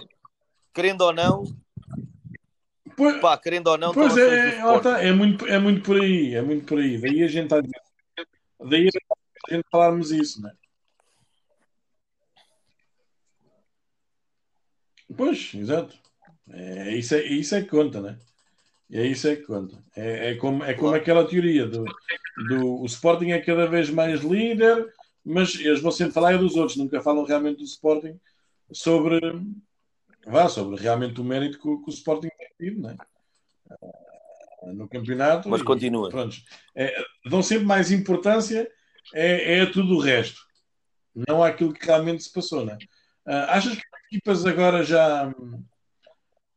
querendo ou não, Pois, pá, querendo ou não, pois é, Sporting. está, é muito, é muito por aí, é muito por aí. Daí a gente está daí a gente falarmos isso, né? Pois, exato. É, isso, é, isso é que conta, né? É isso é que conta. É, é como, é como aquela teoria do, do o Sporting é cada vez mais líder, mas eles vão sempre falar é dos outros, nunca falam realmente do Sporting sobre, vá, sobre realmente o mérito que, o- que o Sporting tem tido, né? no campeonato. Mas continua. pronto. É, dão sempre mais importância é, é a tudo o resto, não àquilo que realmente se passou, né? Ah, achas que as equipas agora já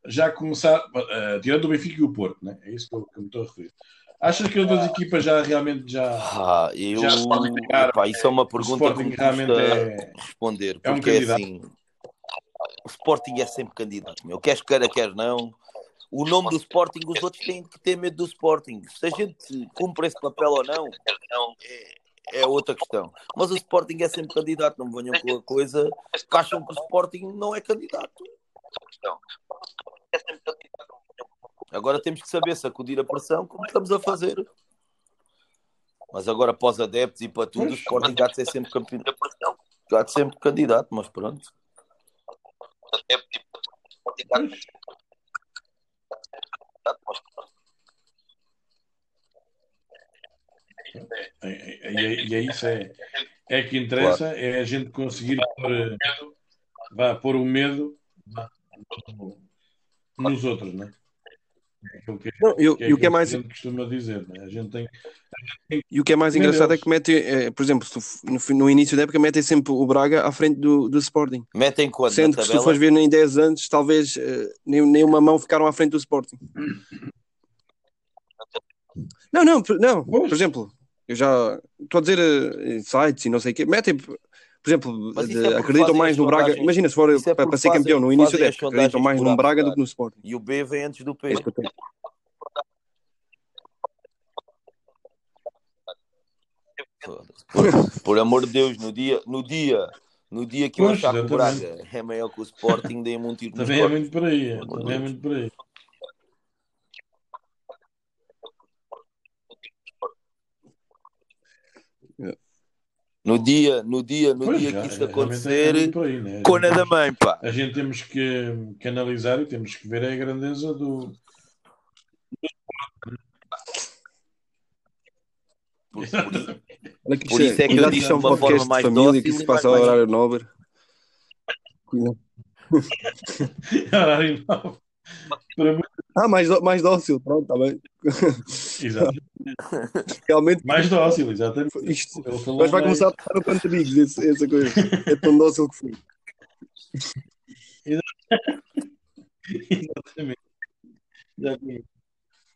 já começaram, ah, tirando o Benfica e o Porto, né? É isso que eu, que eu me estou a referir. Achas que as outras equipas já realmente já Ah, eu, Já ficar, epá, isso é uma o pergunta que me realmente custa é, responder, é um porque é candidato? assim, o Sporting é sempre candidato, meu. Queres queira, queres não. O nome do Sporting, os outros têm que ter medo do Sporting. Se a gente cumpre esse papel ou não, é, é outra questão. Mas o Sporting é sempre candidato, não me venham com a coisa que acham que o Sporting não é candidato. Agora temos que saber sacudir a pressão como estamos a fazer. Mas agora, para os adeptos e para tudo, o. Sporting há de ser sempre campeão. Há de sempre candidato, mas pronto. E, e- e é isso, é, é que interessa, é a gente conseguir pôr, vá, pôr o medo no- nos outros, né? É aquilo que, Não, e o- que e o que é aquilo mais- a gente costuma dizer, né? A gente tem E o que é mais engraçado Deus. é que mete, eh, por exemplo, no, no início da época metem sempre o Braga à frente do, do Sporting. Metem quando Sendo que se tu fores ver em 10 anos, talvez eh, nem, nem uma mão ficaram à frente do Sporting. Não, não, por- não. Pois. Por exemplo, eu já estou a dizer em sites e não sei o quê. Metem, por exemplo, de- é acreditam mais no Braga. Imagina se for é para, ser campeão no início as época, acreditam mais no Braga do que no Sporting. E o B vem antes do P. É isso que eu tenho. Foda-se. Por, por amor de Deus, no dia, no dia, no dia que eu achar que o. Braga é maior que o Sporting, dei-me um tiro no Também é muito por aí, é, também é muito por aí. No dia, no dia, no Pois, dia já, que isto é, é acontecer, por aí, né? A cona gente da temos- mãe, pá. a gente temos que, que analisar e temos que ver a grandeza do. Por, por isso- Por isso é que eu disse é um uma forma mais de família dócil que se passa ao horário nobre. Horário. Para muito- Ah, mais, mais dócil, pronto, está bem. Exato. Realmente, Mais dócil, exatamente. isto, mas vai começar a no canto de amigos, essa coisa. É tão dócil que foi. Exatamente. Exatamente.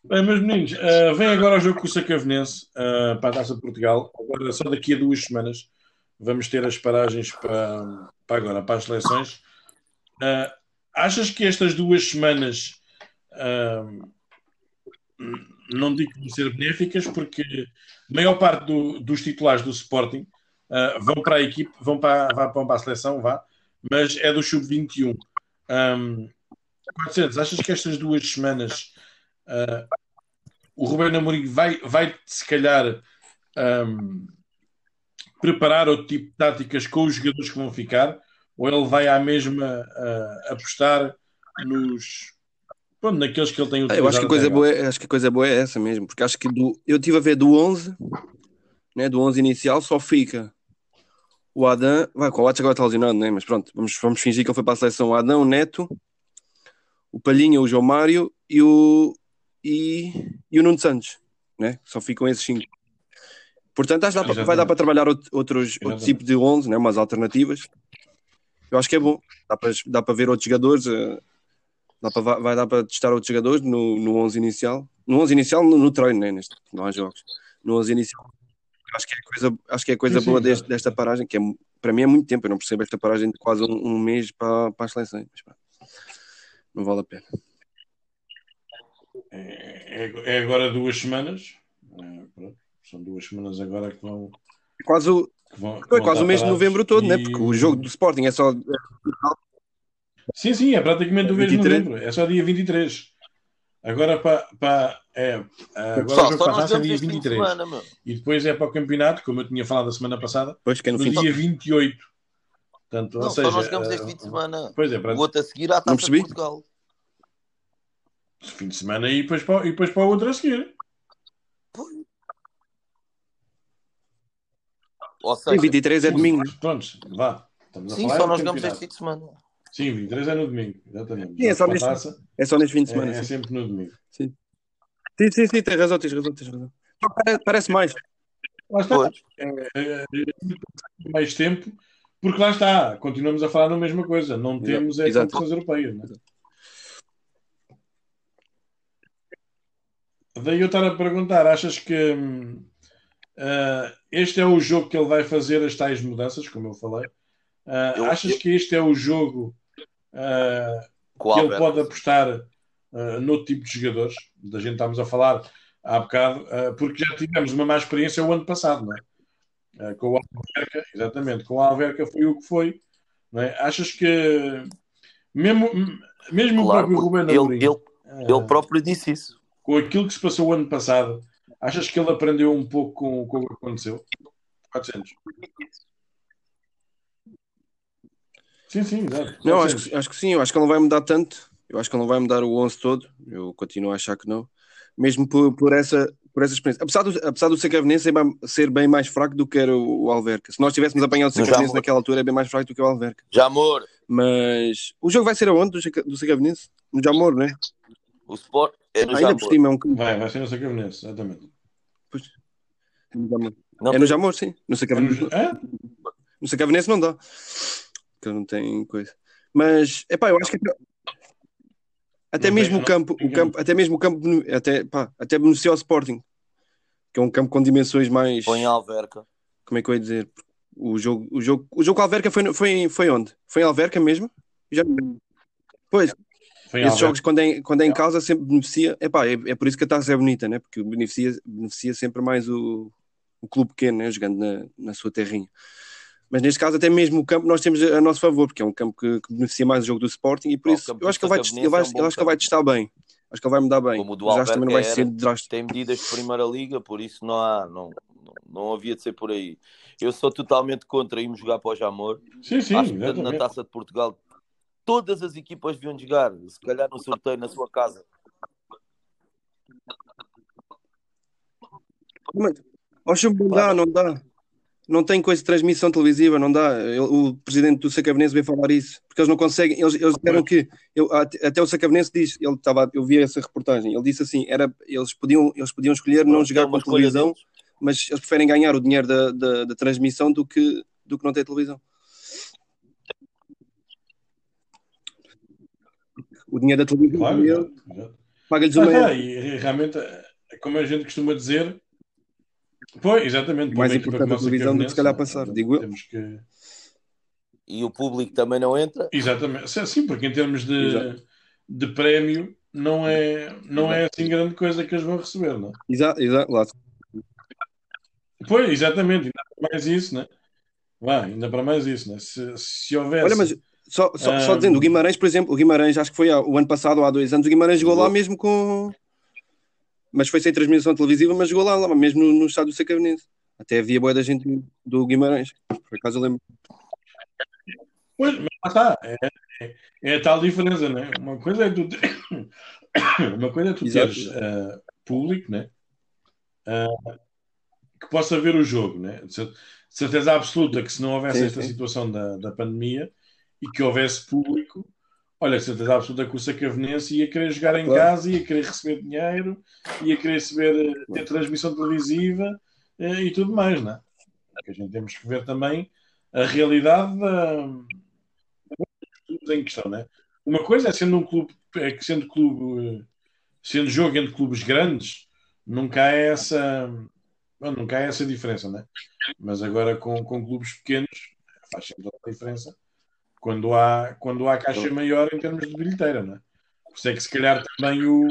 Bem, meus meninos, ah, vem agora o jogo com o Sacavenense ah, para a Taça de Portugal. Agora, só daqui a duas semanas, vamos ter as paragens para, para agora, para as seleções. Ah, achas que estas duas semanas não digo ser benéficas, porque a maior parte do- dos titulares do Sporting ah, vão para a equipe, vão para, vão para a seleção, vá, mas é do Sub-21. Um, 400, achas que estas duas semanas uh, o Ruben Amorim vai, vai se calhar um, preparar outro tipo de táticas com os jogadores que vão ficar, ou ele vai à mesma uh, apostar nos pronto, naqueles que ele tem utilizado. Eu acho que a coisa boa, é, acho que a coisa boa é essa mesmo, porque acho que do, eu tive a ver do 11, né, do 11 inicial só fica o Adam, vai, o Watts agora está lesionado, né? mas pronto, vamos, vamos fingir que ele foi para a seleção. O Adão, o Neto, o Palhinha, o João Mário e o, e, e o Nuno Santos, né? Só ficam esses cinco. Portanto, acho que vai dar para trabalhar outros, outro tipo de 11, né? umas alternativas. Eu acho que é bom. Dá para, dá para ver outros jogadores. Eh, dá para, vai dar para testar outros jogadores no, no 11 inicial. No 11 inicial, no, no treino, né? Neste, não há jogos. No 11 inicial. Acho que é coisa, acho que é coisa sim, boa sim, deste, desta paragem, que é, para mim é muito tempo. Eu não percebo esta paragem de quase um, um mês para, para as seleções. Mas, não vale a pena. É, é, é agora duas semanas. É, são duas semanas agora que vão. Quase o, que vão, que quase o mês de novembro todo, e... né? Porque o jogo do Sporting é só. Sim, sim, é praticamente o mês de novembro. É só dia 23. Agora para. para é, agora Pessoal, o para a taça é dia 23. Semana, e depois é para o campeonato, como eu tinha falado a semana passada, pois, que é no, no fim dia 28. Portanto, não, ou seja, só nós jogamos este fim de semana. Pois é, para... o outro a seguir à taça de Portugal. Fim de semana e depois para, e depois para o outro a seguir. Ou seja, 23 é domingo. Pronto, vá. Sim, só nós jogamos este fim de semana. Sim, 23 é no domingo, exatamente. Sim, é, só neste, é só neste fim de semana. É, é sempre no domingo. Sim. Sim, sim, sim, tens razão, tens razão, tens razão. Parece, parece mais. Lá está. É, é, é, mais tempo, porque lá está, continuamos a falar na mesma coisa. Não temos é, competições europeias. Não é? Daí eu estar a perguntar, achas que uh, este é o jogo que ele vai fazer as tais mudanças, como eu falei? Uh, eu, achas eu... que este é o jogo uh, que ele pode apostar uh, no tipo de jogadores? Da gente estamos a falar há bocado, uh, porque já tivemos uma má experiência o ano passado, não é? com o Alverca, exatamente, com o Alverca foi o que foi. Não é? Achas que mesmo, mesmo claro, o próprio Ruben Amorim, ele, ele, ele próprio disse isso. Com aquilo que se passou o ano passado, achas que ele aprendeu um pouco com, com o que aconteceu? 400. Sim, sim, exato. Não, acho que, acho que sim, eu acho que ele não vai mudar tanto. Eu acho que ele não vai mudar o 11 todo. Eu continuo a achar que não. Mesmo por, por, essa, por essa experiência. Apesar do, apesar do Sacavenense ser, ser bem mais fraco do que era o, o Alverca. Se nós tivéssemos apanhado o Sacavenense naquela altura, é bem mais fraco do que o Alverca. Já amor. Mas o jogo vai ser aonde do, Sacavenense? No Jamor, não é? O Sport é no Ainda Jamor. por cima é um Vai, vai ser no Sacavenense, exatamente. Pois. No Jamor. Não, é no Jamor, sim. No Sacavenense. É? No Sacavenense não dá que não tem coisa. Mas, é pá, eu acho que até não mesmo o campo, não, o campo, até mesmo o campo, até, pá, até beneficiou o Sporting, que é um campo com dimensões mais. Põe Alverca. Como é que eu ia dizer? O jogo, o jogo, o jogo com a Alverca foi, foi, foi onde? Foi em Alverca mesmo? Já... Pois, foi esses jogos quando é, quando é em casa sempre beneficia. Epá, é, é por isso que a taça é bonita, né? porque beneficia, beneficia sempre mais o, o clube pequeno, né? jogando na, na sua terrinha. Mas neste caso, até mesmo o campo nós temos a nosso favor, porque é um campo que, que beneficia mais o jogo do Sporting e por oh, isso eu acho que ele vai, ele vai, é um eu acho que ele vai testar bem. Acho que ele vai mudar bem. Como o do também não vai ser drástico. Tem medidas de primeira liga, por isso não há, não, não, não, havia de ser por aí. Eu sou totalmente contra irmos jogar para o Jamor. Sim, sim, acho que na taça de Portugal todas as equipas deviam jogar, se calhar no sorteio na sua casa. Mas, acho que não dá, não dá não tem coisa de transmissão televisiva, não dá. O presidente do Sacavenense veio falar isso, porque eles não conseguem, eles, eles disseram que, eu, até o Sacavenense diz, ele estava, eu vi essa reportagem, ele disse assim, era, eles, podiam, eles podiam escolher não jogar com televisão, mas eles preferem ganhar o dinheiro da, da, da, transmissão do que, do que não ter televisão. O dinheiro da televisão claro, paga-lhes uma... Ah, e realmente, como a gente costuma dizer, Pois, exatamente. Mais importante a televisão do que se calhar passar, digo eu. Temos que... E o público também não entra? Exatamente. Sim, porque em termos de, de prémio não é, não é assim grande coisa que eles vão receber, não é? Exato, exato. Lá. Pois, exatamente. Ainda para mais isso, né? Vai, ainda para mais isso, né? Se, se houvesse. Olha, mas só, só, um... só dizendo, o Guimarães, por exemplo, o Guimarães, acho que foi o ano passado ou há dois anos, o Guimarães jogou lá mesmo com mas foi sem transmissão televisiva, mas jogou lá, lá mesmo no, no estádio do Sacavenense. Até havia boa da gente do Guimarães, por acaso eu lembro. Pois, mas lá está. É, é, é a tal diferença, né? Uma coisa é tu, uma coisa é tu Exato. teres uh, público, né? Uh, que possa ver o jogo, né? De certeza absoluta que se não houvesse Sim, esta sim. situação da, da pandemia e que houvesse público, olha, certeza absoluta que o Sacavenense ia querer jogar em Claro. casa, ia querer receber dinheiro, ia querer receber, eh, ter transmissão televisiva eh, e tudo mais, né? Porque a gente temos que ver também a realidade da, clubes em questão, né? Uma coisa é sendo um clube, é que sendo clube, sendo jogo entre clubes grandes, nunca há essa, bom, nunca há essa diferença, né? Mas agora com, com clubes pequenos faz sempre toda a diferença quando há, quando há caixa maior em termos de bilheteira, né? Por isso é que se calhar também o.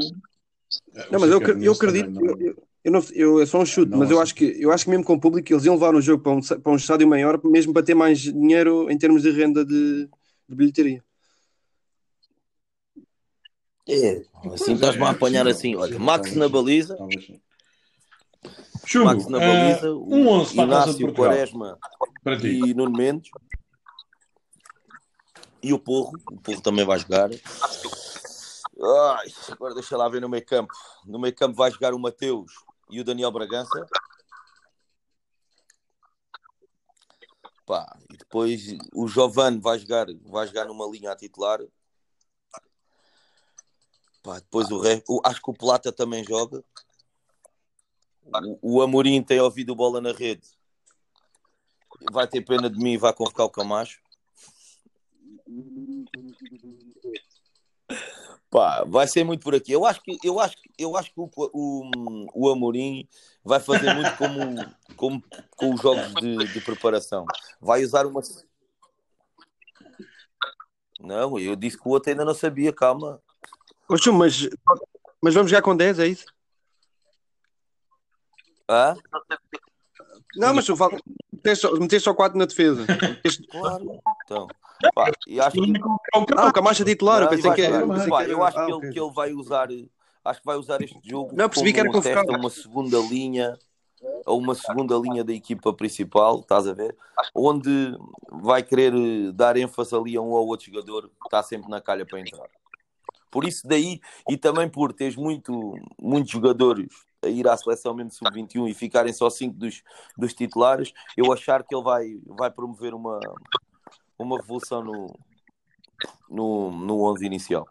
Não, mas eu, eu acredito, eu, eu, eu não, eu, é só um chute, Não, mas eu acho, que, eu acho que mesmo com o público eles iam levar o jogo para um, para um estádio maior, mesmo para ter mais dinheiro em termos de renda de, de bilheteria. É, assim estás-me a apanhar assim. Olha, Max na baliza, Max na eh, baliza, um 11 para a Inácio. Quaresma Para ti. e Nuno Mendes. E o Porro, o Porro também vai jogar. Ai, agora deixa lá ver no meio campo. No meio campo vai jogar o Mateus e o Daniel Bragança. Pá, e depois o Giovanni vai jogar, vai jogar numa linha a titular. Pá, depois o acho que o Plata também joga. O, o Amorim tem ouvido bola na rede. Vai ter pena de mim e vai convocar o Camacho. Pá, vai ser muito por aqui. Eu acho que, eu acho, que- eu acho que o, o, o Amorim vai fazer muito como, como com os jogos de, de preparação. Vai usar uma. Não, eu disse que o outro ainda não sabia, calma. Oxe, mas, mas vamos jogar com 10, é isso? Ah? Não, mas tu fala, meteste só, meteste só 4 na defesa. Meteste- Claro. Então, pá, e acho que. Ah, o Camacho é titular, eu pensei que era. que eu acho ah, que, ele, que ele vai usar. Acho que vai usar este jogo Não, percebi que era convocado. uma segunda linha ou uma segunda linha da equipa principal, estás a ver? Onde vai querer eh, dar ênfase ali a um ou outro jogador que está sempre na calha para entrar. Por isso daí, e também por teres muito, muitos jogadores a ir à seleção mesmo sub-21 e ficarem só cinco dos, dos titulares, eu achar que ele vai, vai promover uma, uma revolução no, no, no 11 inicial.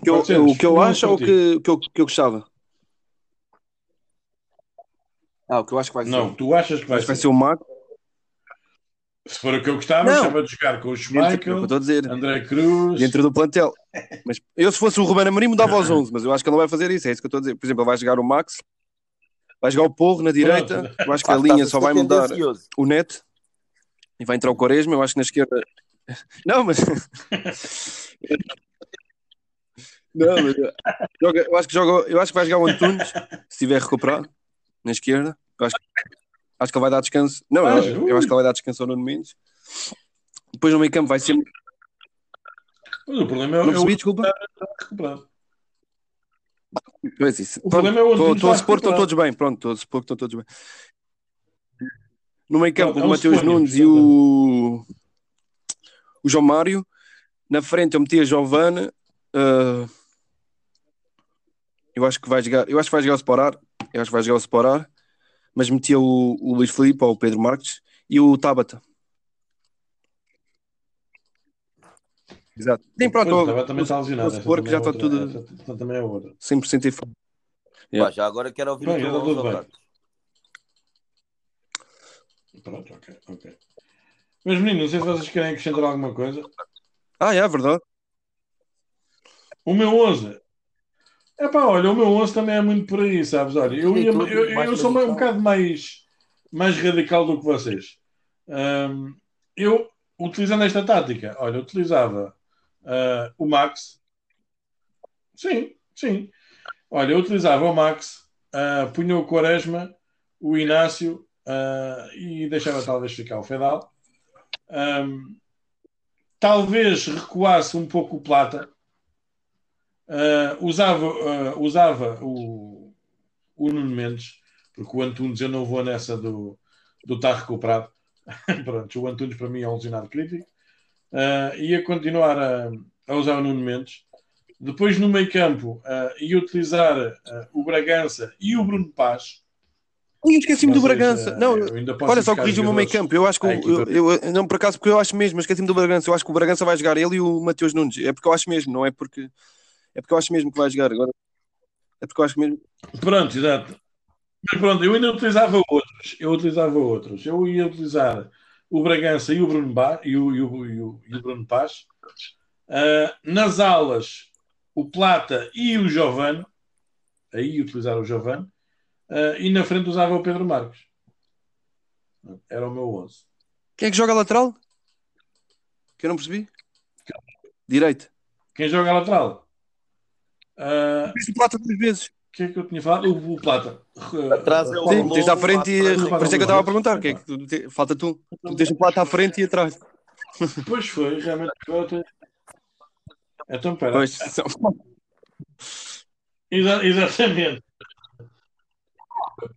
O que eu, o que eu acho ou o que, que, eu, que eu gostava? Ah, o que eu acho que vai ser. Não, tu achas que vai, Acho que vai ser? o Marco. Se for o que eu gostava, Não. gostava de jogar com o Schmeichel, dizer. André Cruz. Dentro do plantel. Mas eu, se fosse o Ruben Amorim, mudava aos 11, mas eu acho que ele não vai fazer isso. É isso que eu estou a dizer. Por exemplo, ele vai jogar o Max, vai jogar o Porro na direita. Eu acho que a linha só vai mudar o Net e vai entrar o Quaresma. Eu acho que na esquerda. Não, mas. Não, mas joga- eu acho que joga, eu acho que vai jogar o Antunes se estiver recuperado na esquerda. Eu acho, acho que ele vai dar descanso. Não, Ah, eu, eu acho que ele vai dar descanso ao Nuno Mendes. Depois no meio campo vai ser. Não Mas o problema é, é o percebi, desculpa. recuperado. Pois isso. O problema é Estou a supor que estão todos bem. Pronto, estou a supor que estão todos bem. No meio campo, Pronto, é o Mateus Nunes e o, o João Mário. Na frente eu metia Giovana. ah, eu acho que vai jogar. Eu acho que vai jogar o Sporar. Eu acho que vai jogar o Sporar. Mas metia o, o Luís Filipe ou o Pedro Marques e o Tabata. Exato. Sim, pronto. Pois, eu- estava também eu- está lesionado. eu supor que já está tudo também é outra. 100% em forma. Yeah. Pá, já agora quero ouvir Bem, o teu está tudo 11, bem. Ricardo. Pronto, ok, ok. Mas meninos, não sei se vocês querem acrescentar alguma coisa. Ah, é verdade. O meu 11. É pá, olha, o meu 11 também é muito por aí, sabes? Olha, eu, ia, tudo eu, eu sou um bocado mais, mais radical do que vocês. Ahm, eu, utilizando esta tática, olha, utilizava ah, o Max. Sim, sim. Olha, eu utilizava o Max, ah, punha o Quaresma, o Inácio, uh, e deixava talvez ficar o Fedal. Um, talvez recuasse um pouco o Plata, uh, usava, uh, usava o, o Nuno Mendes, porque o Antunes eu não vou nessa do, do estar recuperado. Pronto, o Antunes para mim é um lesionado crítico. Uh, ia continuar a, a, usar o Nuno Mendes. Depois no meio campo ia utilizar o Bragança e o Bruno Paz. Eu esqueci-me do Bragança. Não, olha só, corrija o meu meio campo. Eu acho que o, eu, eu, não, por acaso, porque eu acho mesmo, esqueci-me do Bragança. Eu acho que o Bragança vai jogar ele e o Mateus Nunes. É porque eu acho mesmo, não é porque é porque eu acho mesmo que vai jogar agora. É porque eu acho mesmo. Pronto, exato. Mas pronto, eu ainda utilizava outros. Eu utilizava outros. Eu ia utilizar o Bragança e o Bruno, ba e o, e o, e o, e o Bruno Paz. Uh, nas alas, o Plata e o Giovanni. Aí utilizar o Giovanni. Uh, e na frente usava o Pedro Marcos. Era o meu 11. Quem é que joga lateral? Que eu não percebi. Direito. Quem joga lateral? Uh, o Plata duas vezes. O que é que eu tinha falado? O, o Plata. Atrás é o Sim, tens à frente e. Por isso é que eu estava a perguntar. Que é que tu, falta tu. Tu tens o Plata à frente e atrás. Pois foi, realmente. Então, pera. Pois, Exa exatamente.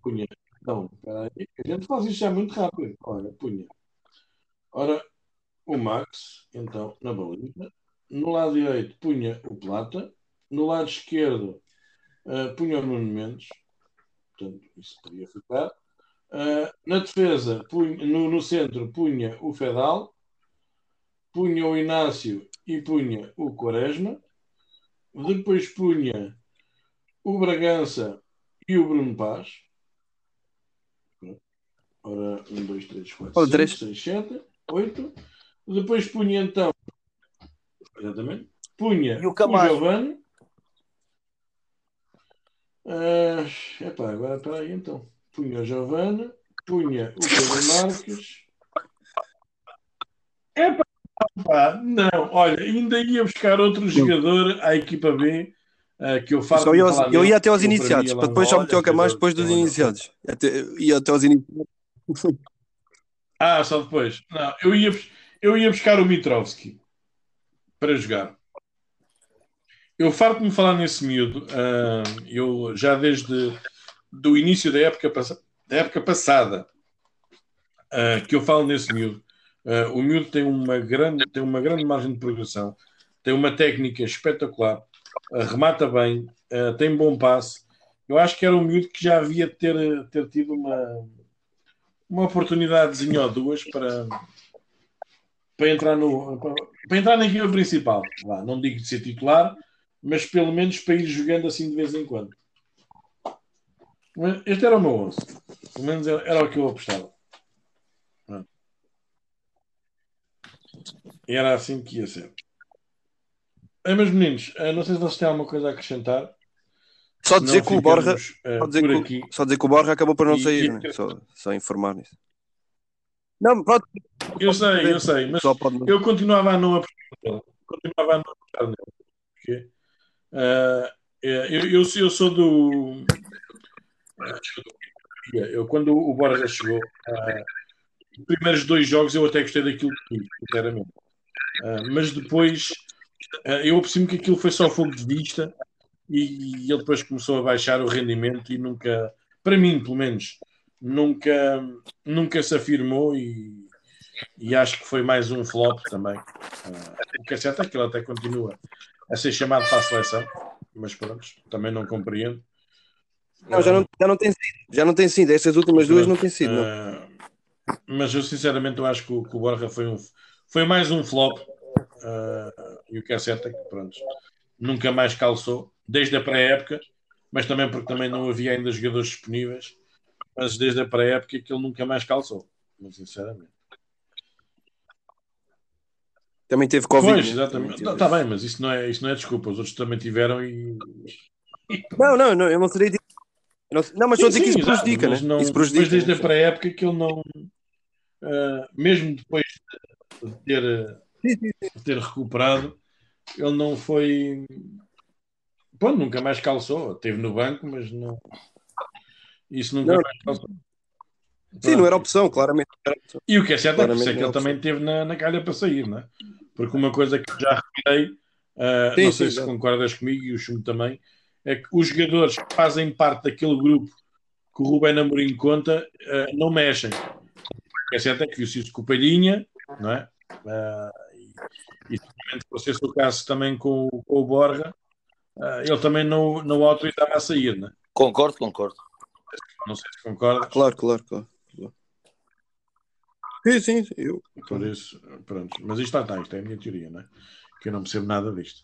Punha. Não, peraí. A gente faz isto já muito rápido. Olha, punha. Ora, o Max, então, na baliza. No lado direito, punha o Plata no lado esquerdo uh, punha o Nuno Mendes, portanto, isso podia ficar. Uh, na defesa, punha, no, no, centro, punha o Fedal, punha o Inácio e punha o Quaresma, depois punha o Bragança e o Bruno Paz. Ora, 1, 2, 3, 4, 5, 6, 7, 8. Depois punha então, exatamente, punha e o, o Giovanni, Uh, epá, agora espera aí então. Punha o Giovanna, punha o Pedro Marques. Epá, epá, não, olha, ainda ia buscar outro jogador à equipa B. Uh, que eu faço eu, eu ia até aos iniciados, para depois só meter o Camacho depois dos iniciados. Até, ia até aos iniciados. Ah, só depois. Não, eu ia, eu ia buscar o Mitrovski para jogar. Eu farto-me falar nesse miúdo. Uh, eu já desde do início da época, da época passada uh, que eu falo nesse miúdo. Uh, o miúdo tem uma, grande, tem uma grande margem de progressão, tem uma técnica espetacular, remata bem, tem bom passe. Eu acho que era um miúdo que já havia ter, ter tido uma, uma oportunidadezinha ou duas para, para entrar no para, para entrar na equipa principal. Não digo de ser titular, mas pelo menos para ir jogando assim de vez em quando. Este era o meu 11. Pelo menos era o que eu apostava. E era assim que ia ser. É, meus meninos, eh, não sei se vocês têm alguma coisa a acrescentar. Só dizer que o Borja. Uh, só, dizer que, só dizer que o Borja acabou por não e, sair, e... Né? Só, só informar nisso. Não, pode. Eu sei, eu sei, mas eu continuava a não apostar Continuava a não apostar nele. Porque Uh, eu, eu, eu, sou do. Eu, quando o Borja chegou, uh, os primeiros dois jogos eu até gostei daquilo que vi, sinceramente. Uh, mas depois uh, eu apercebi que aquilo foi só fogo de vista e, e, ele depois começou a baixar o rendimento e nunca, para mim pelo menos, nunca, nunca se afirmou e, e acho que foi mais um flop também. Uh, o que é certo é que ele até continua a ser chamado para a seleção, mas pronto, também não compreendo. Não, já não, já não tem sido, já não tem sido, estas últimas duas não tem sido. Uh, mas eu sinceramente eu acho que o, que o Borja foi, um, foi mais um flop. Uh, e o que é certo é que pronto, nunca mais calçou, desde a pré-época, mas também porque também não havia ainda jogadores disponíveis, mas desde a pré-época que ele nunca mais calçou, mas sinceramente. Também teve Covid. Pois, exatamente. Está tá bem, mas isso não, é, isso não é desculpa. Os outros também tiveram e. Não, não, não eu não seria. Não, não, mas estou a dizer que isso prejudica, né? Não, isso prejudica. Mas desde a pré-época que ele não. Uh, mesmo depois de ter, de ter recuperado, ele não foi. Pô, nunca mais calçou. Esteve no banco, mas não. Isso nunca não, mais calçou. Sim, não era opção, claramente. Era opção. E o que é certo Claramente é que, é é ele também teve na, na calha para sair, não é? Porque uma coisa que já reparei, uh, Sim, não sim, sei se já. concordas comigo e o Chum também, é que os jogadores que fazem parte daquele grupo que o Rubén Amorim conta uh, não mexem. O que é certo é que viu-se com o Palhinha, não é? Uh, e, e se fosse esse o caso também com, o- com o Borja, uh, ele também não, não o autorizava a sair, não é? Concordo, concordo. Não sei se concordas. Claro, claro, claro. Sim, sim, eu. Por isso, pronto. Mas isto está, está, isto é a minha teoria, não é? Que eu não percebo nada disto.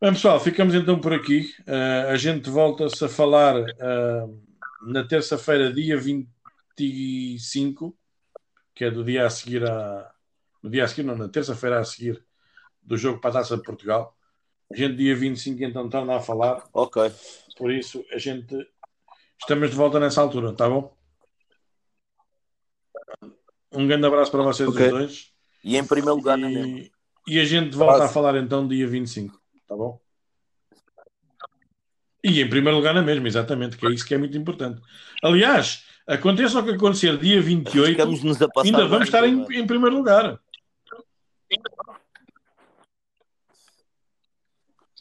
Bem, pessoal, ficamos então por aqui. Uh, a gente volta-se a falar uh, na terça-feira, dia 25, que é do dia a seguir a. No dia a seguir, não, na terça-feira a seguir do jogo para a Taça de Portugal. A gente, dia 25, então, torna a falar. Ok. Por isso, a gente. Estamos de volta nessa altura, tá bom? Um grande abraço para vocês Ok. os dois. E em primeiro lugar? E, e a gente volta Quase. a falar então dia 25, tá bom? E em primeiro lugar na mesma, exatamente, que é isso que é muito importante. Aliás, aconteça o que acontecer dia 28, Ficamos-nos a passar. ainda vamos estar em, em primeiro lugar.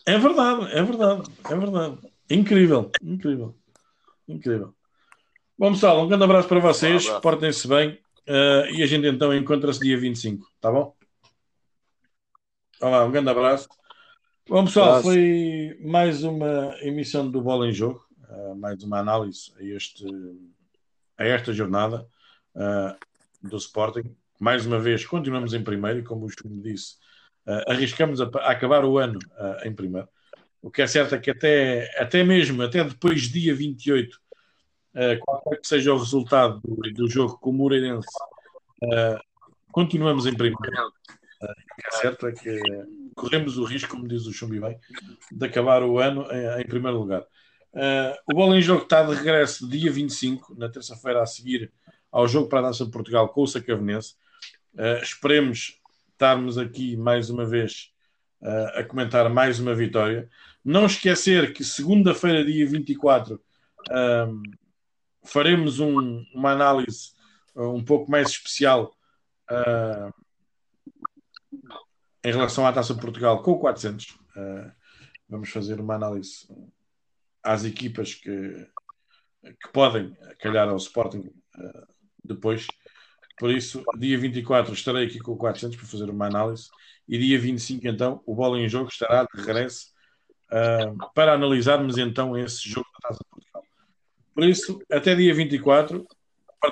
É verdade, é verdade, é verdade. Incrível, incrível, incrível. Bom, pessoal, um grande abraço para vocês, Um portem-se bem eh, e a gente então encontra-se dia 25, tá bom? Olá, um grande abraço. Bom, pessoal, Abraço. foi mais uma emissão do Bola em Jogo, eh, mais uma análise a, este, a esta jornada eh, do Sporting. Mais uma vez, continuamos em primeiro e, como o Chum disse, arriscamos a, a acabar o ano em primeiro. O que é certo é que até, até mesmo, até depois de dia 28, eh, qualquer que seja o resultado do, do jogo com o Moreirense, eh, continuamos em primeiro. Que é certo é que corremos o risco, como diz o Chumbi bem, de acabar o ano em, em primeiro lugar. O Bola em Jogo está de regresso dia 25, na terça-feira a seguir ao jogo para a Taça de Portugal com o Sacavenense. Esperemos estarmos aqui mais uma vez a comentar mais uma vitória. Não esquecer que segunda-feira, dia 24, ehm, faremos um- uma análise eh, um pouco mais especial eh, em relação à Taça de Portugal com o 400. Eh, vamos fazer uma análise às equipas que, que podem calhar ao Sporting eh, depois. Por isso, dia 24 estarei aqui com o 400 para fazer uma análise e dia 25 então o Bola em Jogo estará de regresso ah, para analisarmos então esse jogo da Taça de Portugal. Por isso, até dia 24